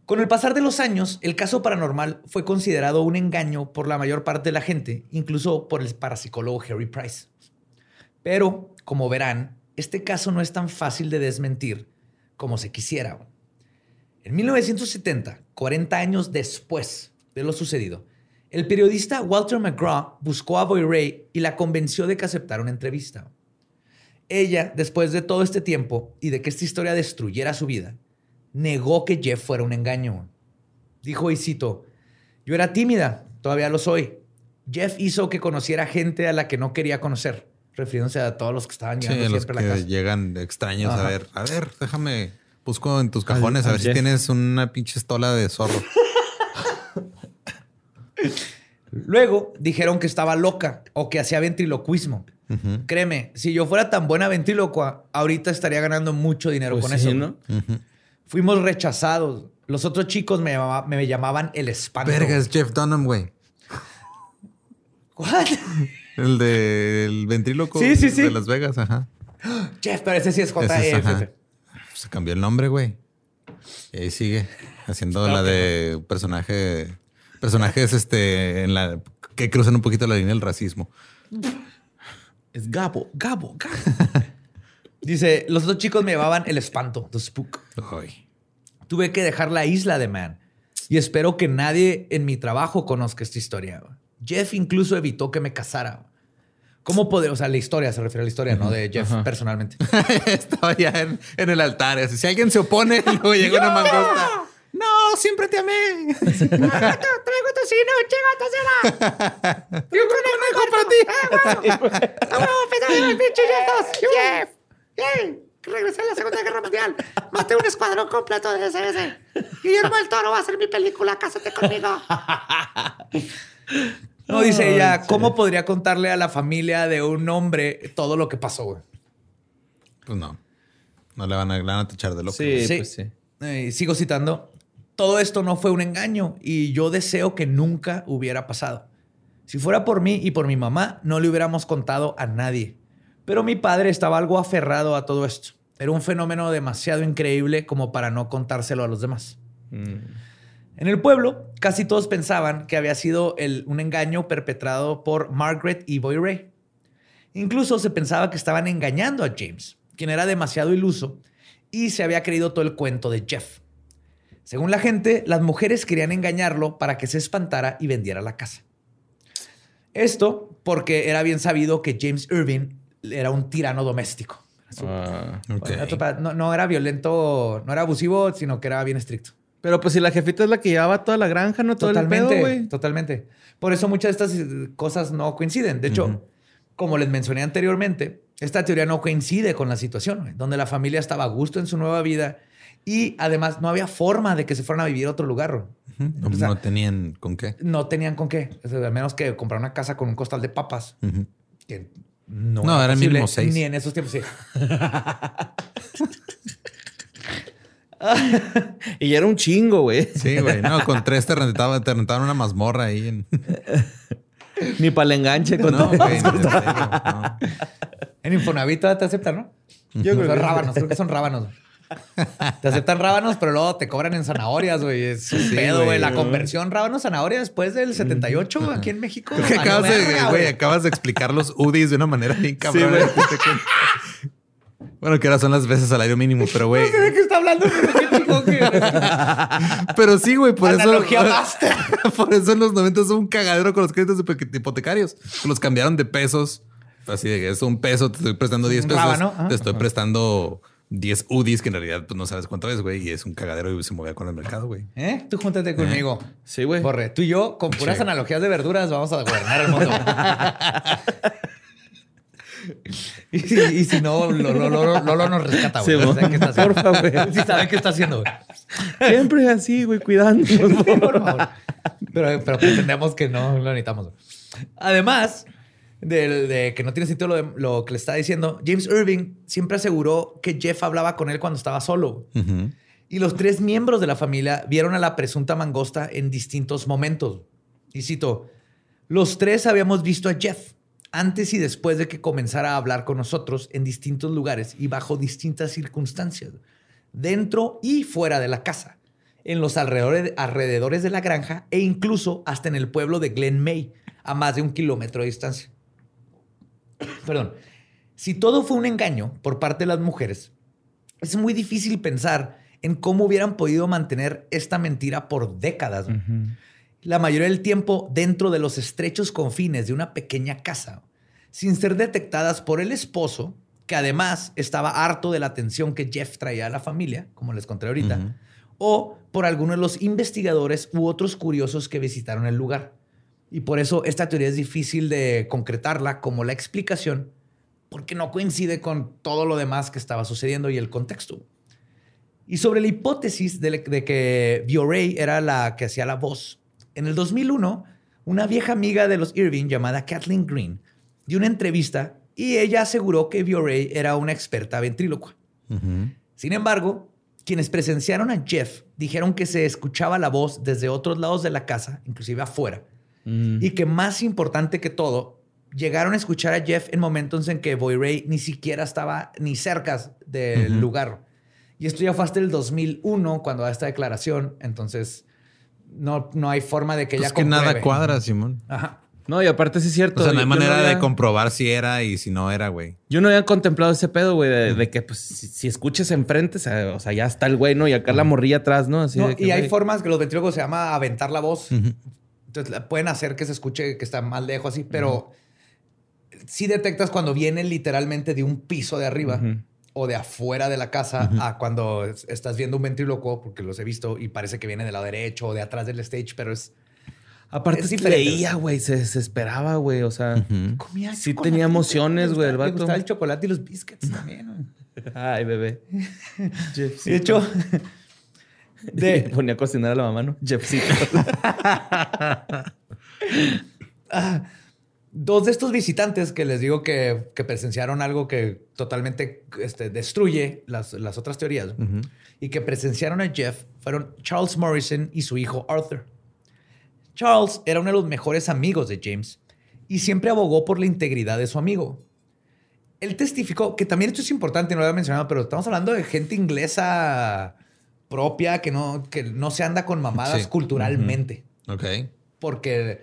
Con el pasar de los años, el caso paranormal fue considerado un engaño por la mayor parte de la gente, incluso por el parapsicólogo Harry Price. Pero, como verán, este caso no es tan fácil de desmentir como se quisiera. En 1970, 40 años después de lo sucedido, el periodista Walter McGraw buscó a Boy Ray y la convenció de que aceptara una entrevista. Ella, después de todo este tiempo y de que esta historia destruyera su vida, negó que Jeff fuera un engaño. Dijo, y cito, yo era tímida, todavía lo soy. Jeff hizo que conociera gente a la que no quería conocer, refiriéndose a todos los que estaban Sí, llegando los siempre a la casa. llegan extraños Ajá. a ver. A ver, déjame. Busco en tus cajones a ver si tienes una pinche estola de zorro. Luego dijeron que estaba loca o que hacía ventriloquismo. Créeme, si yo fuera tan buena ventrílocua, ahorita estaría ganando mucho dinero Pues con sí, eso. ¿no? Fuimos rechazados. Los otros chicos me, llamaba- me llamaban el espanto. Verga, es Jeff Dunham, güey. ¿What? El del ventríloco Sí, sí, sí. de Las Vegas, ajá. Jeff, pero ese sí es JF. ajá. Se cambió el nombre, güey. Y ahí sigue haciendo la de personaje, personajes este en la que cruzan un poquito la línea del racismo. Es Gabo, Gabo, Gabo. Dice, los otros chicos me llamaban el espanto, the spook. Ay. Tuve que dejar la isla de Man y espero que nadie en mi trabajo conozca esta historia. Jeff incluso evitó que me casara. ¿Cómo poder? O sea, la historia se refiere a la historia, no de Jeff personalmente. Estaba ya en, en el altar. así, si alguien se opone, luego llega una mangosta. No, siempre te amé. Traigo tocino, llega tocina. Yo conozco para ti. Vamos a empezar los pinches Jeff. Yay. Regresé a la Segunda Guerra Mundial. Maté un escuadrón completo de SS. Guillermo el Toro va a hacer mi película. Cásate conmigo. No, dice ella, ¿cómo podría contarle a la familia de un hombre todo lo que pasó, güey? Pues no. No le van a, le van a tachar de loco. Sí, Sí. pues sí. Eh, sigo citando. Todo esto no fue un engaño y yo deseo que nunca hubiera pasado. Si fuera por mí y por mi mamá, no le hubiéramos contado a nadie. Pero mi padre estaba algo aferrado a todo esto. Era un fenómeno demasiado increíble como para no contárselo a los demás. En el pueblo, casi todos pensaban que había sido el- un engaño perpetrado por Margaret y Boy Ray. Incluso se pensaba que estaban engañando a James, quien era demasiado iluso y se había creído todo el cuento de Jeff. Según la gente, las mujeres querían engañarlo para que se espantara y vendiera la casa. Esto porque era bien sabido que James Irving era un tirano doméstico. Ah. No era violento, no era abusivo, sino que era bien estricto. Pero pues si la jefita es la que llevaba toda la granja, ¿no? Todo Totalmente, el pedo, güey. totalmente. Por eso muchas de estas eh, cosas no coinciden. De hecho, como les mencioné anteriormente, esta teoría no coincide con la situación, güey, donde la familia estaba a gusto en su nueva vida y además no había forma de que se fueran a vivir a otro lugar. No, O sea, no tenían con qué. no tenían con qué. O sea, al menos que comprar una casa con un costal de papas. Que no, No, era posible, mínimo seis. Ni en esos tiempos, sí. Y era un chingo, güey. Sí, güey. No, con tres te rentaban, te rentaban una mazmorra ahí en. Ni para el enganche con No, güey. en serio, no. En Infonavit todavía te aceptan, ¿no? Yo Son creo que- rábanos, creo que son rábanos. Te aceptan rábanos, pero luego te cobran en zanahorias, güey. Es un Sí, pedo, güey. La conversión rábanos-zanahoria después del 78 aquí en México. Creo que valió acabas de, verga, güey, acabas de explicar los UDIs de una manera bien cabrón. güey. Bueno, que ahora son las veces salario mínimo, pero güey. ¿De qué está hablando? Pero qué sí, güey, por eso. Por eso en los 90 es un cagadero con los créditos hipo- hipotecarios. Los cambiaron de pesos. Así de que es un peso, te estoy prestando 10 Un pesos. rábano, ajá. Te estoy prestando 10 UDIs, que en realidad pues, no sabes cuánto es, güey. Y es un cagadero y se movía con el mercado, güey. ¿Eh? Tú júntate conmigo. Sí, güey. Borre, tú y yo, con puras Sí. analogías de verduras, vamos a gobernar el mundo. y, si, y si no, Lolo, Lolo- Lolo nos rescata, güey. Sí, No sabe qué está haciendo. Porfa, güey. Sí sabe qué está haciendo, güey. Siempre es así, güey, cuidándonos. Sí, por favor. Pero, pero pretendemos que no lo necesitamos. Además de, que no tiene sentido lo, de- lo que le está diciendo, James Irving siempre aseguró que Jeff hablaba con él cuando estaba solo. Y los tres miembros de la familia vieron a la presunta mangosta en distintos momentos. Y cito, los tres habíamos visto a Jeff antes y después de que comenzara a hablar con nosotros en distintos lugares y bajo distintas circunstancias, dentro y fuera de la casa, en los alrededores, de la granja e incluso hasta en el pueblo de Glen May, a más de un kilómetro de distancia. Perdón. Si todo fue un engaño por parte de las mujeres, es muy difícil pensar en cómo hubieran podido mantener esta mentira por décadas. La mayoría del tiempo dentro de los estrechos confines de una pequeña casa, sin ser detectadas por el esposo, que además estaba harto de la atención que Jeff traía a la familia, como les conté ahorita, o por algunos de los investigadores u otros curiosos que visitaron el lugar. Y por eso esta teoría es difícil de concretarla como la explicación, porque no coincide con todo lo demás que estaba sucediendo y el contexto. Y sobre la hipótesis de, de que Bioray era la que hacía la voz, en el 2001, una vieja amiga de los Irving llamada Kathleen Green dio una entrevista y ella aseguró que Bioray era una experta ventrílocua. Sin embargo, quienes presenciaron a Jeff dijeron que se escuchaba la voz desde otros lados de la casa, inclusive afuera, y que más importante que todo, llegaron a escuchar a Jeff en momentos en que Boy Ray ni siquiera estaba ni cerca del lugar. Y esto ya fue hasta el 2001 cuando da esta declaración, entonces no, no hay forma de que Pues ella que nada cuadra, Simón. Ajá. No, y aparte sí es cierto. O sea, no yo- hay yo manera había- de comprobar si era y si no era, güey. Yo no había contemplado ese pedo, güey, de, de que pues si, si escuches enfrente, o sea, o sea, ya está el güey, ¿no? Y acá la morrilla atrás, ¿no? Así No, de que, y hay güey, formas que los ventrílogos se llama aventar la voz. Entonces la- pueden hacer que se escuche que está más lejos así, pero sí detectas cuando viene literalmente de un piso de arriba. O de afuera de la casa a cuando es- estás viendo un ventrílocuo, porque los he visto y parece que viene del lado derecho o de atrás del stage, pero es... Aparte es leía, güey, se desesperaba, güey, o sea. Comía Sí tenía emociones, güey, el vato. gustaba el chocolate y los biscuits también. Ay, bebé. De hecho, de, Ponía a cocinar a la mamá, ¿no? Jeffcito. Dos de estos visitantes que les digo que, que presenciaron algo que totalmente este, destruye las, las otras teorías y que presenciaron a Jeff fueron Charles Morrison y su hijo Arthur. Charles era uno de los mejores amigos de James y siempre abogó por la integridad de su amigo. Él testificó, que también esto es importante, no lo había mencionado, pero estamos hablando de gente inglesa propia que no, que no se anda con mamadas Sí. culturalmente. Ok. Porque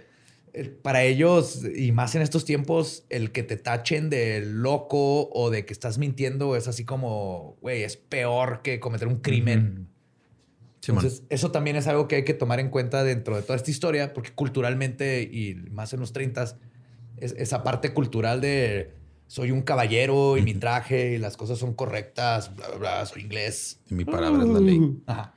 para ellos, y más en estos tiempos, el que te tachen de loco o de que estás mintiendo es así como, güey, es peor que cometer un crimen. Entonces, eso también es algo que hay que tomar en cuenta dentro de toda esta historia, porque culturalmente, y más en los 30, es, esa parte cultural de soy un caballero y mi traje y las cosas son correctas, bla, bla, bla, soy inglés. Y mi palabra es la ley. Ajá.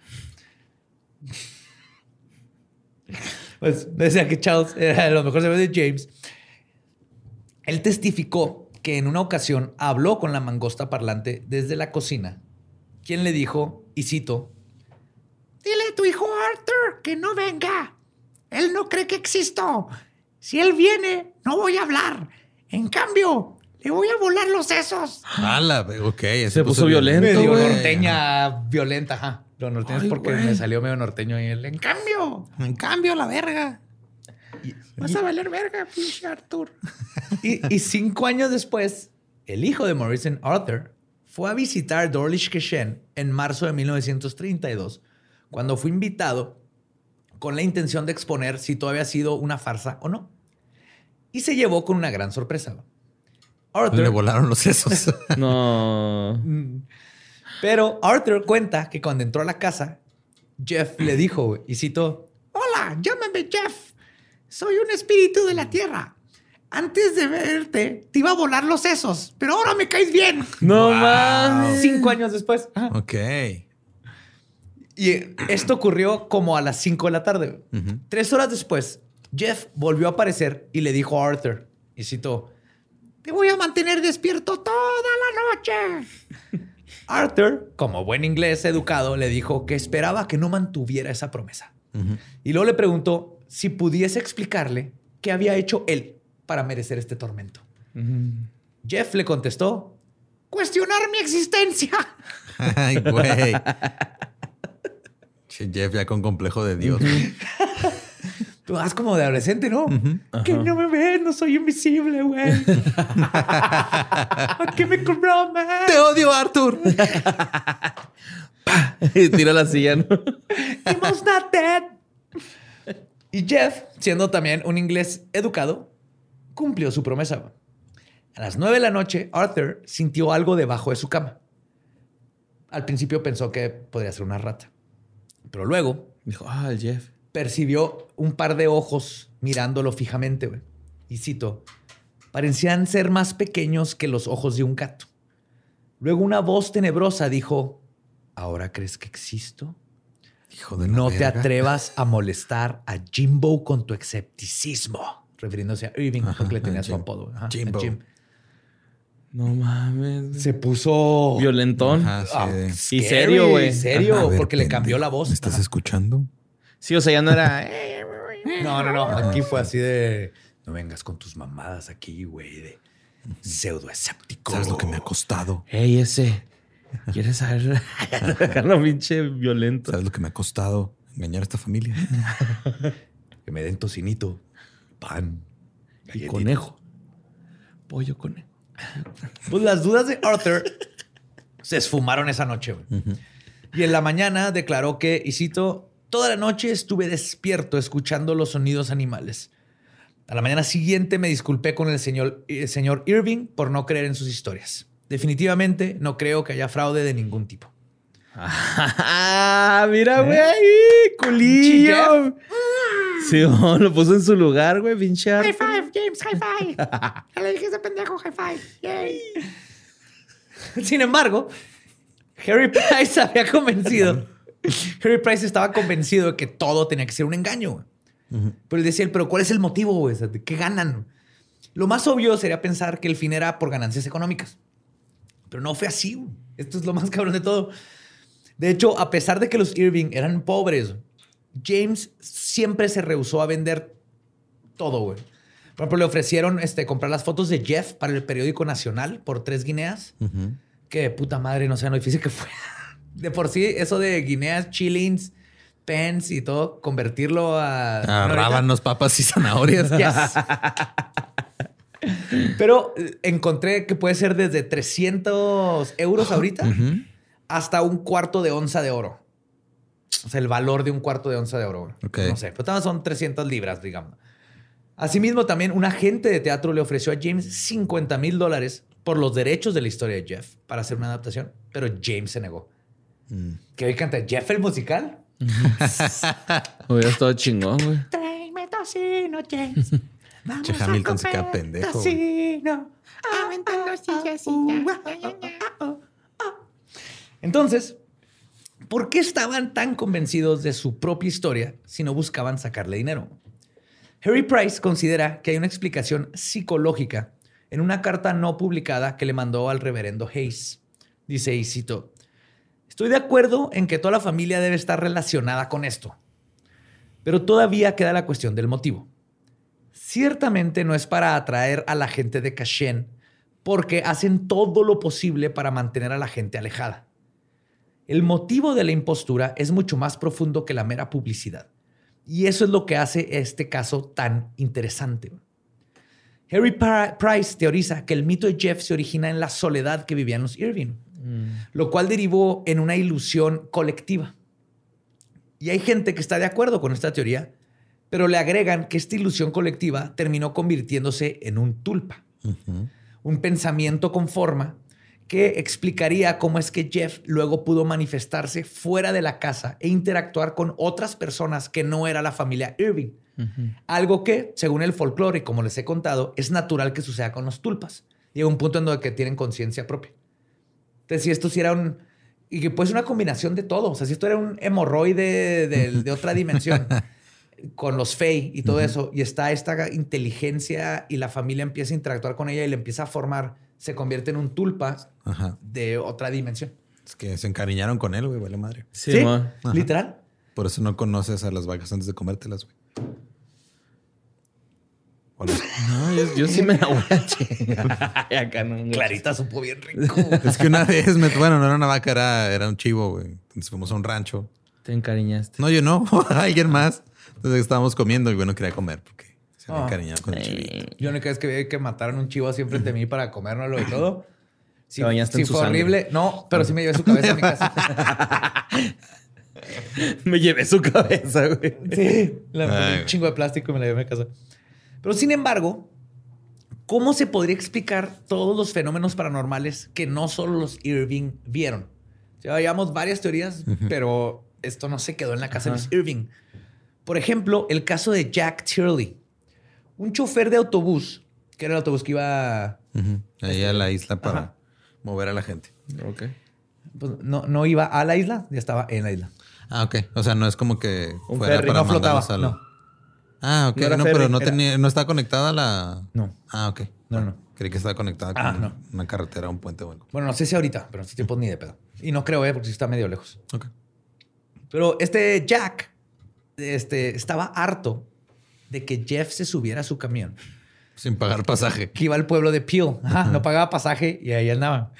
Pues decía que Charles era de los mejores amigos de James. Él testificó que en una ocasión habló con la mangosta parlante desde la cocina, quien le dijo, y cito, Dile a tu hijo Arthur que no venga. Él no cree que existo. Si él viene, no voy a hablar. En cambio, le voy a volar los sesos. Ala, ok. Se puso violento, medio güey. norteña violenta, ajá. Lo norteño es Ay, porque güey. me salió medio norteño y él. En cambio, En cambio, la verga. vas a valer verga, pinche Arthur. Y, y cinco años después, el hijo de Morrison, Arthur, fue a visitar Dawlish Keshen en marzo de 1932, cuando fue invitado con la intención de exponer si todo había sido una farsa o no. Y se llevó con una gran sorpresa. Arthur, Le volaron los sesos. No. Pero Arthur cuenta que cuando entró a la casa, Jeff le dijo, y cito, Hola, llámame Jeff. Soy un espíritu de la tierra. Antes de verte, te iba a volar los sesos, pero ahora me caes bien. No mames. cinco años después. Ajá. ok. Y esto ocurrió como a las 5 de la tarde. Tres horas después, Jeff volvió a aparecer y le dijo a Arthur, y citó, Te voy a mantener despierto toda la noche. Arthur, como buen inglés educado, le dijo que esperaba que no mantuviera esa promesa. Y luego le preguntó si pudiese explicarle qué había hecho él para merecer este tormento. Jeff le contestó, Cuestionar mi existencia. Ay, güey. Jeff ya con complejo de Dios. tú vas como de adolescente, ¿no? Que no me ves, no soy invisible, güey. ¿A qué me man? ¡Te odio, Arthur! Y tira la silla, ¿no? Emo's not dead. Y Jeff, siendo también un inglés educado, cumplió su promesa. A las nueve de la noche, Arthur sintió algo debajo de su cama. Al principio pensó que podría ser una rata. Pero luego Dijo, ah, el Jeff. Percibió un par de ojos mirándolo fijamente. güey. Y cito, parecían ser más pequeños que los ojos de un gato. Luego una voz tenebrosa dijo, ¿ahora crees que existo? Hijo de la No te verga. atrevas a molestar a Jimbo con tu escepticismo. Refiriéndose a Irving, porque le tenía su Jim. apodo. Ajá, Jimbo. Jim. No mames. Se puso Violentón. Ajá, sí, ah, de- scary, serio, güey. Serio, ver, porque le cambió la voz. ¿Me estás Ajá. escuchando? Sí, o sea, ya no era. eh, No, no, no. Aquí fue así de. No vengas con tus mamadas aquí, güey, de pseudo escéptico. ¿Sabes lo que me ha costado? Ey, ese. ¿Quieres saber? Dejarlo pinche violento. ¿Sabes lo que me ha costado engañar a esta familia? Que me den tocinito, pan Y conejo. Pollo conejo. Pues las dudas de Arthur se esfumaron esa noche. güey. Y en la mañana declaró que, y cito, toda la noche estuve despierto escuchando los sonidos animales. A la mañana siguiente me disculpé con el señor, el señor Irving por no creer en sus historias. Definitivamente no creo que haya fraude de ningún tipo. Ah, mira, güey, ahí, culillo. Sí, oh, lo puso en su lugar, güey, pinche High five, James, high five. Ya le dije ese pendejo high five. Yay. Sin embargo, Harry Price había convencido. Harry Price estaba convencido de que todo tenía que ser un engaño. Pero él decía, pero ¿cuál es el motivo? güey? O sea, ¿de ¿Qué ganan? Lo más obvio sería pensar que el fin era por ganancias económicas. Pero no fue así. güey. Esto es lo más cabrón de todo. De hecho, a pesar de que los Irving eran pobres, James siempre se rehusó a vender todo, güey. Por ejemplo, le ofrecieron este, comprar las fotos de Jeff para el periódico nacional por tres guineas. Que puta madre, no sé lo difícil que fue. De por sí, eso de guineas, chillings, pence y todo, convertirlo a. Ahorita- rábanos, papas y zanahorias. Yes. Pero eh, encontré que puede ser desde 300 euros ahorita hasta un cuarto de onza de oro. O sea, el valor de un cuarto de onza de oro. No sé, pero todas son 300 libras, digamos. Asimismo, también un agente de teatro le ofreció a James 50 mil dólares por los derechos de la historia de Jeff para hacer una adaptación, pero James se negó. Que hoy canta Jeff el musical. Hubiera estado chingón, güey. Tráeme tocino, James. Vamos Che, a Hamilton se queda pendejo. Tocino. Aventando sillas Entonces, ¿por qué estaban tan convencidos de su propia historia si no buscaban sacarle dinero? Harry Price considera que hay una explicación psicológica en una carta no publicada que le mandó al reverendo Hayes. Dice, y cito, estoy de acuerdo en que toda la familia debe estar relacionada con esto, pero todavía queda la cuestión del motivo. Ciertamente no es para atraer a la gente de Cashen, porque hacen todo lo posible para mantener a la gente alejada. El motivo de la impostura es mucho más profundo que la mera publicidad. Y eso es lo que hace este caso tan interesante. Harry Pri- Price teoriza que el mito de Jeff se origina en la soledad que vivían los Irving, lo cual derivó en una ilusión colectiva. Y hay gente que está de acuerdo con esta teoría, pero le agregan que esta ilusión colectiva terminó convirtiéndose en un tulpa, un pensamiento con forma que explicaría cómo es que Jeff luego pudo manifestarse fuera de la casa e interactuar con otras personas que no era la familia Irving. Algo que, según el folclore y como les he contado, es natural que suceda con los tulpas. Llega un punto en donde que tienen conciencia propia. Entonces, si esto sí era un... Y que puede ser una combinación de todo. O sea, si esto era un hemorroide de, de otra dimensión, con los Fey y todo eso, y está esta inteligencia y la familia empieza a interactuar con ella y le empieza a formar, se convierte en un tulpa Ajá. de otra dimensión. Es que se encariñaron con él, güey, vale madre. Sí, mo. literal. Por eso no conoces a las vacas antes de comértelas, güey. Hola. No, yo, yo sí me la voy a chingar. Acá no. Clarita supo bien rico. Es que una vez, me, bueno, no era una vaca, era, era un chivo, güey. Entonces fuimos a un rancho. Te encariñaste. No, yo no, alguien más. Entonces estábamos comiendo y bueno, quería comer porque se había Ah. encariñado con el chivito. Yo única vez que vi que mataron un chivo así enfrente de mí para comérnoslo y todo. Sí, sí fue sangre. horrible. No, pero sí me llevé su cabeza a mi casa. Me llevé su cabeza, güey. Sí, la Ay. un chingo de plástico y me la llevé a mi casa. Pero sin embargo, ¿cómo se podría explicar todos los fenómenos paranormales que no solo los Irving vieron? Ya llevamos varias teorías, pero esto no se quedó en la casa de los Irving. Por ejemplo, el caso de Jack Turley, un chofer de autobús, que era el autobús que iba. Ahí a la isla para Ajá. mover a la gente. Ok. pues, no, no iba a la isla, ya estaba en la isla. Ah, ok. O sea, no es como que Un fuera ferry, para no flotaba, no. Ah, ok. No No, pero no tenía, no está conectada la. No. Ah, ok. No, no. Creí que estaba conectada con Ah, no. una carretera, un puente o algo. Bueno, no sé si ahorita, pero en estos tiempos ni de pedo. Y no creo, ¿eh? porque sí está medio lejos. Ok. Pero este Jack este, estaba harto de que Jeff se subiera a su camión, Sin pagar pasaje. que iba al pueblo de Peel. Ajá, no pagaba pasaje y ahí andaba.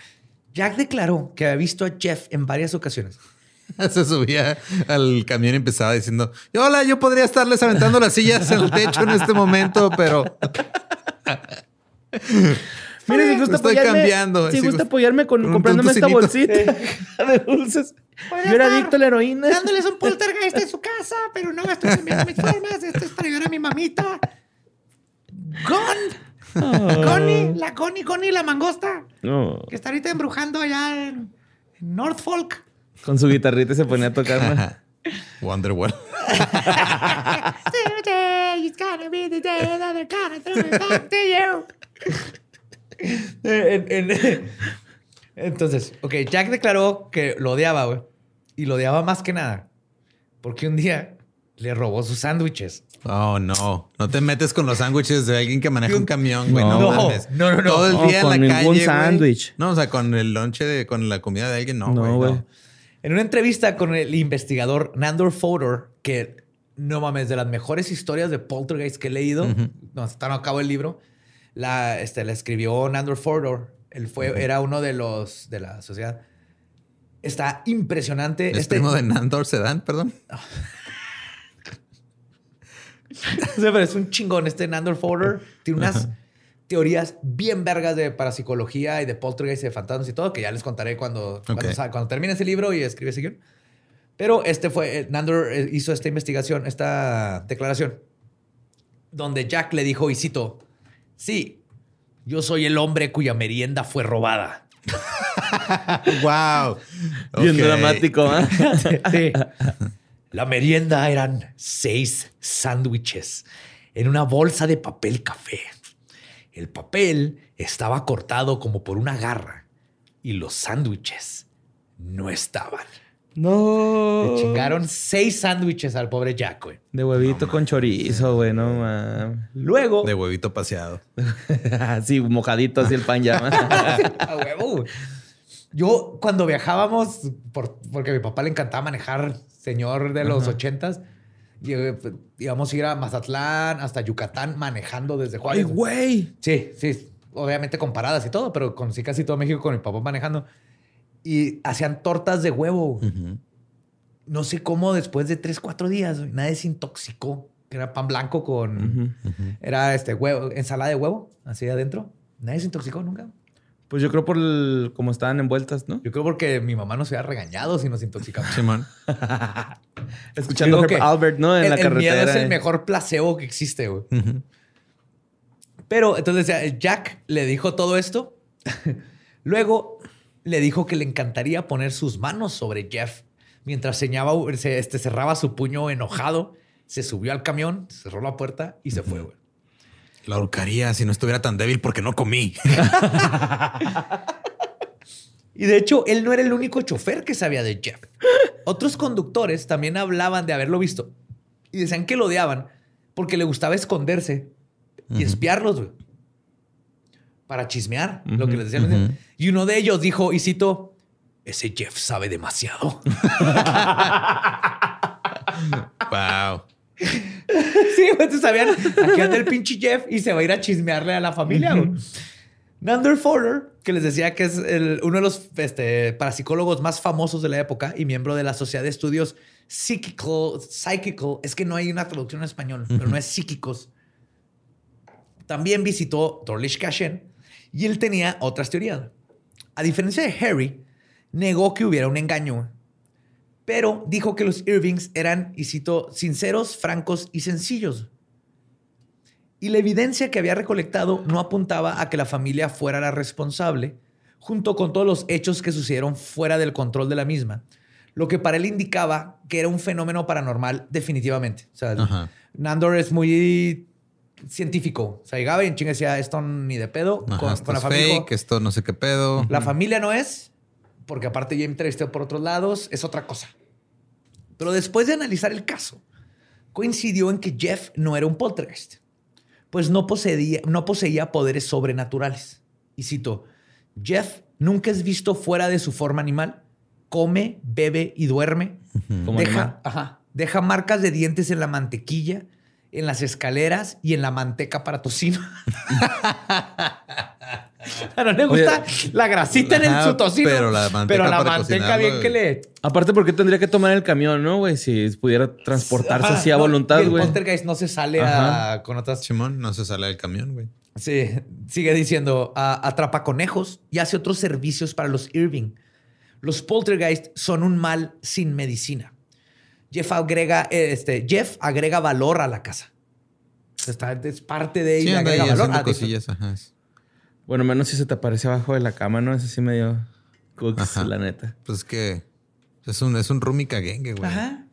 Jack declaró que había visto a Jeff en varias ocasiones. Se subía al camión y empezaba diciendo: Hola, yo podría estarles aventando las sillas en el techo en este momento, pero Mire, si gusta Estoy apoyarme, cambiando, Si gusta gu- apoyarme con, con un comprándome esta bolsita de dulces. Yo era adicto a la heroína. Dándoles un poltergeist en su casa, pero no estoy cambiando mis formas. Esto es para ayudar a mi mamita. Gon. Connie, la Connie, Connie, la mangosta, No. que está ahorita embrujando allá en, en Norfolk. Con su guitarrita se ponía a tocar. Wonderwall. Today is gonna be the day that they're gonna throw it back to you. En- en- Entonces, ok, Jack declaró que lo odiaba, güey. Y lo odiaba más que nada. Porque un día le robó sus sándwiches. Oh, no. No te metes con los sándwiches de alguien que maneja un camión, güey. No, No, mames. no, no, no. Todo el No, día con en la ningún calle. güey. sándwich. No, o sea, con el lonche de, con la comida de alguien, no, No, güey. güey. No, En una entrevista con el investigador Nandor Fodor, que no mames, de las mejores historias de poltergeist que he leído. No, hasta no acabo el libro. La, este, la escribió Nandor Fordor. Él fue, era uno de los de la sociedad. Está impresionante. ¿Es Este, primo de Nandor Sedan, perdón? Pero es un chingón. Este Nandor Fodor tiene unas teorías bien vergas de parapsicología y de poltergeist y de fantasmas y todo, que ya les contaré cuando, cuando, termine ese libro y escribe ese guion. Pero este fue, eh, Nandor eh, hizo esta investigación, esta declaración, donde Jack le dijo, y cito, sí, yo soy el hombre cuya merienda fue robada. ¡Wow! Bien dramático, ¿ah? Sí. La merienda eran seis sándwiches en una bolsa de papel café. El papel estaba cortado como por una garra y los sándwiches no estaban. No. Le chingaron seis sándwiches al pobre Jack, güey. De huevito con chorizo, güey, no mames. Luego, De huevito paseado. así mojadito, así el pan ya. a huevo, güey. Yo cuando viajábamos, por- porque a mi papá le encantaba manejar, señor de los ochentas, íbamos a ir a Mazatlán hasta Yucatán manejando desde ¡Ay, Juárez. güey! Sí, sí, obviamente comparadas y todo, pero conocí casi todo México con mi papá manejando. Y hacían tortas de huevo. No sé cómo después de tres, cuatro días, nadie se intoxicó. Era pan blanco con... Era este huevo, ensalada de huevo, así adentro. Nadie se intoxicó nunca. Pues yo creo por el, como estaban envueltas, ¿no? Yo creo porque mi mamá nos había regañado si nos intoxicamos. Simón. Escuchando Digo Herb que Albert, ¿no? En el, la el carretera. miedo es el mejor placebo que existe, güey. Pero entonces Jack le dijo todo esto. Luego le dijo que le encantaría poner sus manos sobre Jeff mientras señaba, se, este, cerraba su puño enojado. Se subió al camión, cerró la puerta y se fue, güey. La ahorcaría si no estuviera tan débil porque no comí. Y de hecho, él no era el único chofer que sabía de Jeff. Otros conductores también hablaban de haberlo visto y decían que lo odiaban porque le gustaba esconderse y espiarlos, güey. Para chismear lo que les decían. Y uno de ellos dijo, y cito, ese Jeff sabe demasiado. wow. sí, güey, sabían, aquí anda el pinche Jeff y se va a ir a chismearle a la familia, güey. Nander Fodor, que les decía que es el- uno de los este, parapsicólogos más famosos de la época y miembro de la Sociedad de Estudios Psychical, Psychical, es que no hay una traducción en español, pero no es psíquicos. También visitó Dorish Kashen y él tenía otras teorías. A diferencia de Harry, negó que hubiera un engaño, pero dijo que los Irvings eran, y cito, sinceros, francos y sencillos. Y la evidencia que había recolectado no apuntaba a que la familia fuera la responsable, junto con todos los hechos que sucedieron fuera del control de la misma, lo que para él indicaba que era un fenómeno paranormal definitivamente. O sea, Ajá. Nandor es muy científico. O sea, llegaba y en chinga decía, esto ni de pedo. Ajá, con, esto con la es familia. fake, esto no sé qué pedo. la familia no es, porque aparte ya entrevisté por otros lados, es otra cosa. Pero después de analizar el caso, coincidió en que Jeff no era un poltergeist, pues no poseía, no poseía poderes sobrenaturales. Y cito, Jeff nunca es visto fuera de su forma animal, come, bebe y duerme. Como deja, ajá, deja marcas de dientes en la mantequilla, en las escaleras y en la manteca para tocino. A no le gusta la grasita en el, su tocino. pero la manteca Pero la para manteca cocinarlo, bien que le... Aparte, ¿por qué tendría que tomar el camión, no, güey? Si pudiera transportarse Ajá, así a no, voluntad, el güey. poltergeist no se sale a- con otras... Simón no se sale del camión, güey. Sí, sigue diciendo, a- atrapa conejos y hace otros servicios para los Irving. Los poltergeist son un mal sin medicina. Jeff agrega, este, Jeff agrega valor a la casa. Está, es parte de Sí, ella. ahí agrega valor. Ah, cosillas. Ajá. Bueno, menos si se te aparece abajo de la cama, ¿no? Eso sí medio cooks, Ajá. la neta. Pues es que es un, es un roomie caguengue, güey. Ajá.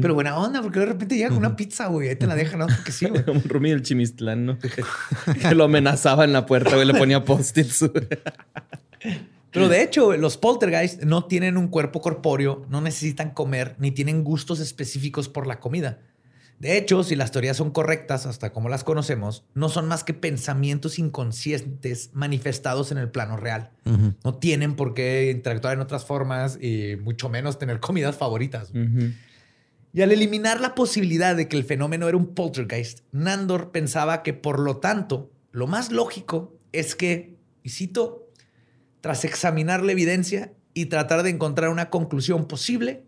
Pero buena onda, porque de repente llega con una pizza, güey. Ahí te la dejan, ¿no? Porque sí, güey. Como un Rumi del Chimistlán, ¿no? que lo amenazaba en la puerta, güey. Le ponía post-its. Pero de hecho, los poltergeist no tienen un cuerpo corpóreo, no necesitan comer, ni tienen gustos específicos por la comida. De hecho, si las teorías son correctas, hasta como las conocemos, no son más que pensamientos inconscientes manifestados en el plano real. No tienen por qué interactuar en otras formas y mucho menos tener comidas favoritas. Y al eliminar la posibilidad de que el fenómeno era un poltergeist, Nandor pensaba que por lo tanto, lo más lógico es que, y cito, tras examinar la evidencia y tratar de encontrar una conclusión posible,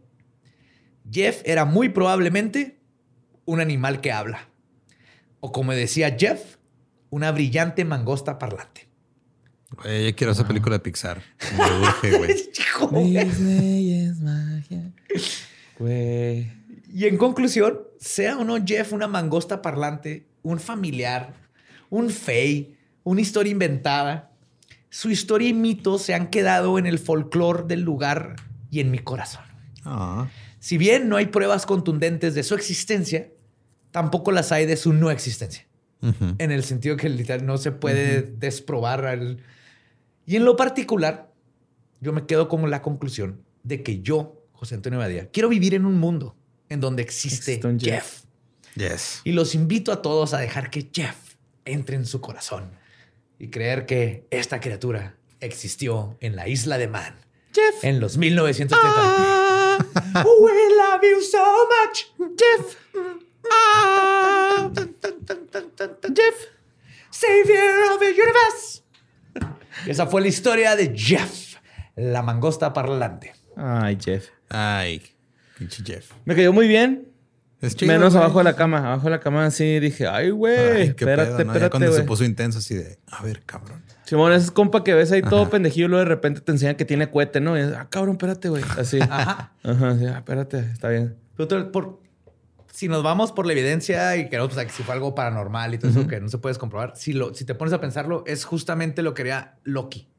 Jeff era muy probablemente un animal que habla. O como decía Jeff, una brillante mangosta parlante. Güey, ya quiero esa película de Pixar. Me urge, güey. Hijo, güey. Disney es magia. Güey. Y en conclusión, sea o no Jeff una mangosta parlante, un familiar, un fey, una historia inventada, su historia y mito se han quedado en el folclore del lugar y en mi corazón. Ah. Si bien no hay pruebas contundentes de su existencia, tampoco las hay de su no existencia. En el sentido que literal no se puede desprobar. al- Y en lo particular, yo me quedo con la conclusión de que yo, José Antonio Badía, quiero vivir en un mundo en donde existe Existe un Jeff. Jeff. Yes. Y los invito a todos a dejar que Jeff entre en su corazón y creer que esta criatura existió en la isla de Man. Jeff. En los 1930. We love you so much, Jeff. Jeff, savior of the universe. Esa fue la historia de Jeff, la mangosta parlante. Ay, Jeff. Ay, pinche Jeff. Me cayó muy bien. Es chido, Menos güey. abajo de la cama. Abajo de la cama sí dije, ay, güey. Ay, qué espérate, pedo, ¿no? Ya espérate, cuando se puso intenso así de, a ver, cabrón. Simón, ese es compa que ves ahí todo pendejillo y luego de repente te enseñan que tiene cohete, ¿no? Y es, ah, cabrón, espérate, güey. Así. Ajá. Ajá, sí, ah, espérate, está bien. Pero tú, por- si nos vamos por la evidencia y queremos pues, que si fue algo paranormal y todo eso que no se puedes comprobar, si, lo, si te pones a pensarlo, es justamente lo que haría Loki.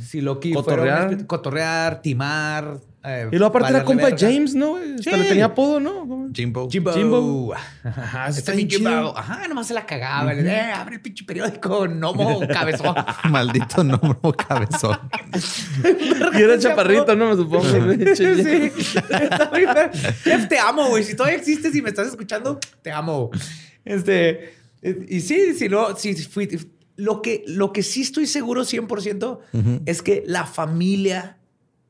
Si Loki Cotorrear. fuera espíritu- cotorrear, timar. eh, Y luego aparte era compa verga. James, ¿no? güey? Hasta Sí. le tenía apodo, ¿no? Jimbo. Jimbo. Jimbo. Ajá, este bien. Jimbo. Ajá, nomás se la cagaba. le de, "Eh, abre el pinche periódico, Nomo, cabezón. Maldito nombre cabezón. Y era chaparrito, ¿no? Me supongo. Sí. Jeff, te amo, güey. Si todavía existes y me estás escuchando, te amo. Este, eh, y sí, si no, si fui, lo que, lo que sí estoy seguro 100% es que la familia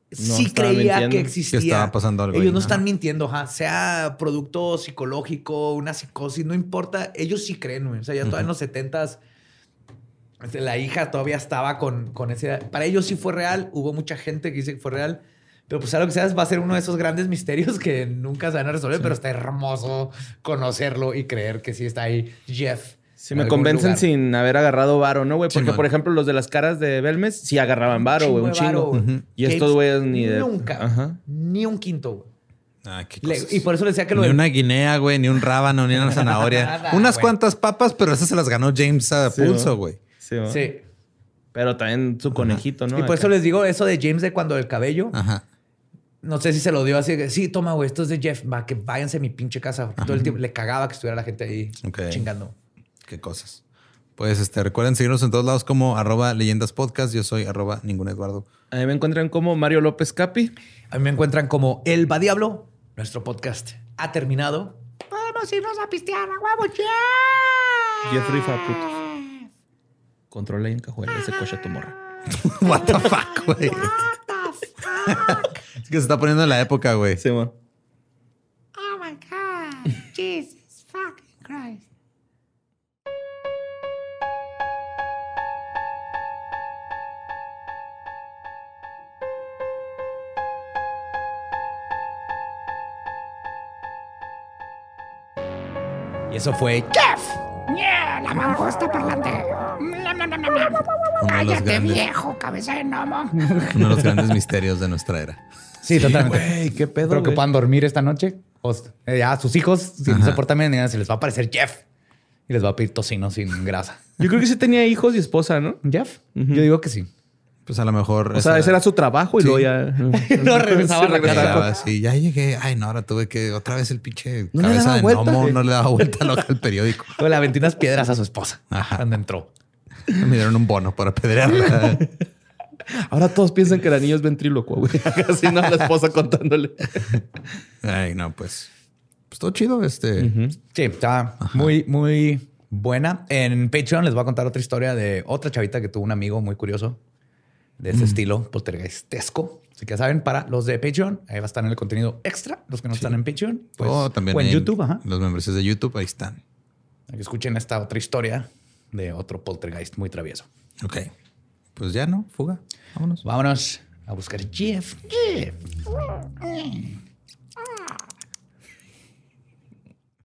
No sí creía que existía. Que estaba pasando algo Ellos ahí. no Ajá. están mintiendo, ajá. sea producto psicológico, una psicosis, no importa. Ellos sí creen, güey. O sea, ya todavía en los 70s este, la hija todavía estaba con, con ese... Para ellos sí fue real. Hubo mucha gente que dice que fue real. Pero pues sea lo que sea, va a ser uno de esos grandes misterios que nunca se van a resolver. Pero está hermoso conocerlo y creer que sí está ahí Jeff. Si me convencen lugar. sin haber agarrado varo, ¿no, güey? Porque, por ejemplo, los de las caras de Belmes sí agarraban varo, güey, un Chingo varo. Y estos güeyes ni de. Nunca. Ajá. Ni un quinto, güey. Ah, qué Le- y por eso le decía que lo Ni de- una guinea, güey, ni un rábano, ni una zanahoria. Nada, Unas güey. cuantas papas, pero esas se las ganó James a Sí, pulso, ¿no? güey. Sí, ¿no? Sí. Pero también su conejito, ¿no? y por Acá. eso les digo eso de James de cuando el cabello. Ajá. No sé si se lo dio así. que, Sí, toma, güey, esto es de Jeff. Va, que váyanse a mi pinche casa. Todo el tiempo le cagaba que estuviera la gente ahí chingando. Qué cosas. Pues este, recuerden seguirnos en todos lados como arroba leyendas podcast. Yo soy arroba ningún Eduardo. A mí me encuentran como Mario López Capi. A mí me encuentran como El Va Diablo. Nuestro podcast ha terminado. Podemos irnos a pistear a huevo, yeah. Jeffrey Faputos. Controla y encajuela ese coche a tu morra. What the fuck, güey. What the fuck? Es que se está poniendo en la época, güey. Sí, man. Eso fue Jeff. Yeah, la mangosta parlante. De los Cállate, grandes, viejo, cabeza de gnomo. uno de los grandes misterios de nuestra era. Sí, totalmente. Qué pedo. Espero que puedan dormir esta noche. O, eh, ya sus hijos, si no se portan bien, ya se les va a aparecer Jeff. Y les va a pedir tocino sin grasa. Yo creo que sí tenía hijos y esposa, ¿no? ¿Jeff? Yo digo que sí. Pues a lo mejor. O sea, ese era su trabajo y Sí. luego ya. No regresaba a la casa. Llegaba así, ya llegué. Ay, no, ahora tuve que otra vez el pinche No cabeza de vuelta. gnomo no le daba vuelta loca al periódico. Luego le aventé unas piedras a su esposa Ajá. cuando entró. Me dieron un bono para apedrearla. Ahora todos piensan que el anillo es ventrílocuo, güey. Así no, la esposa contándole. Ay, no, pues. Pues todo chido. Este. Sí, está muy, muy buena. En Patreon les voy a contar otra historia de otra chavita que tuvo un amigo muy curioso de ese estilo poltergeistesco. Así que ya saben, para los de Patreon, ahí va a estar en el contenido extra. Los que no están en Patreon, pues, o también o en, YouTube, ajá. Los membresías de YouTube, ahí están. Escuchen esta otra historia de otro poltergeist muy travieso. Ok. Pues ya no, fuga. Vámonos. Vámonos a buscar Jeff. Jeff.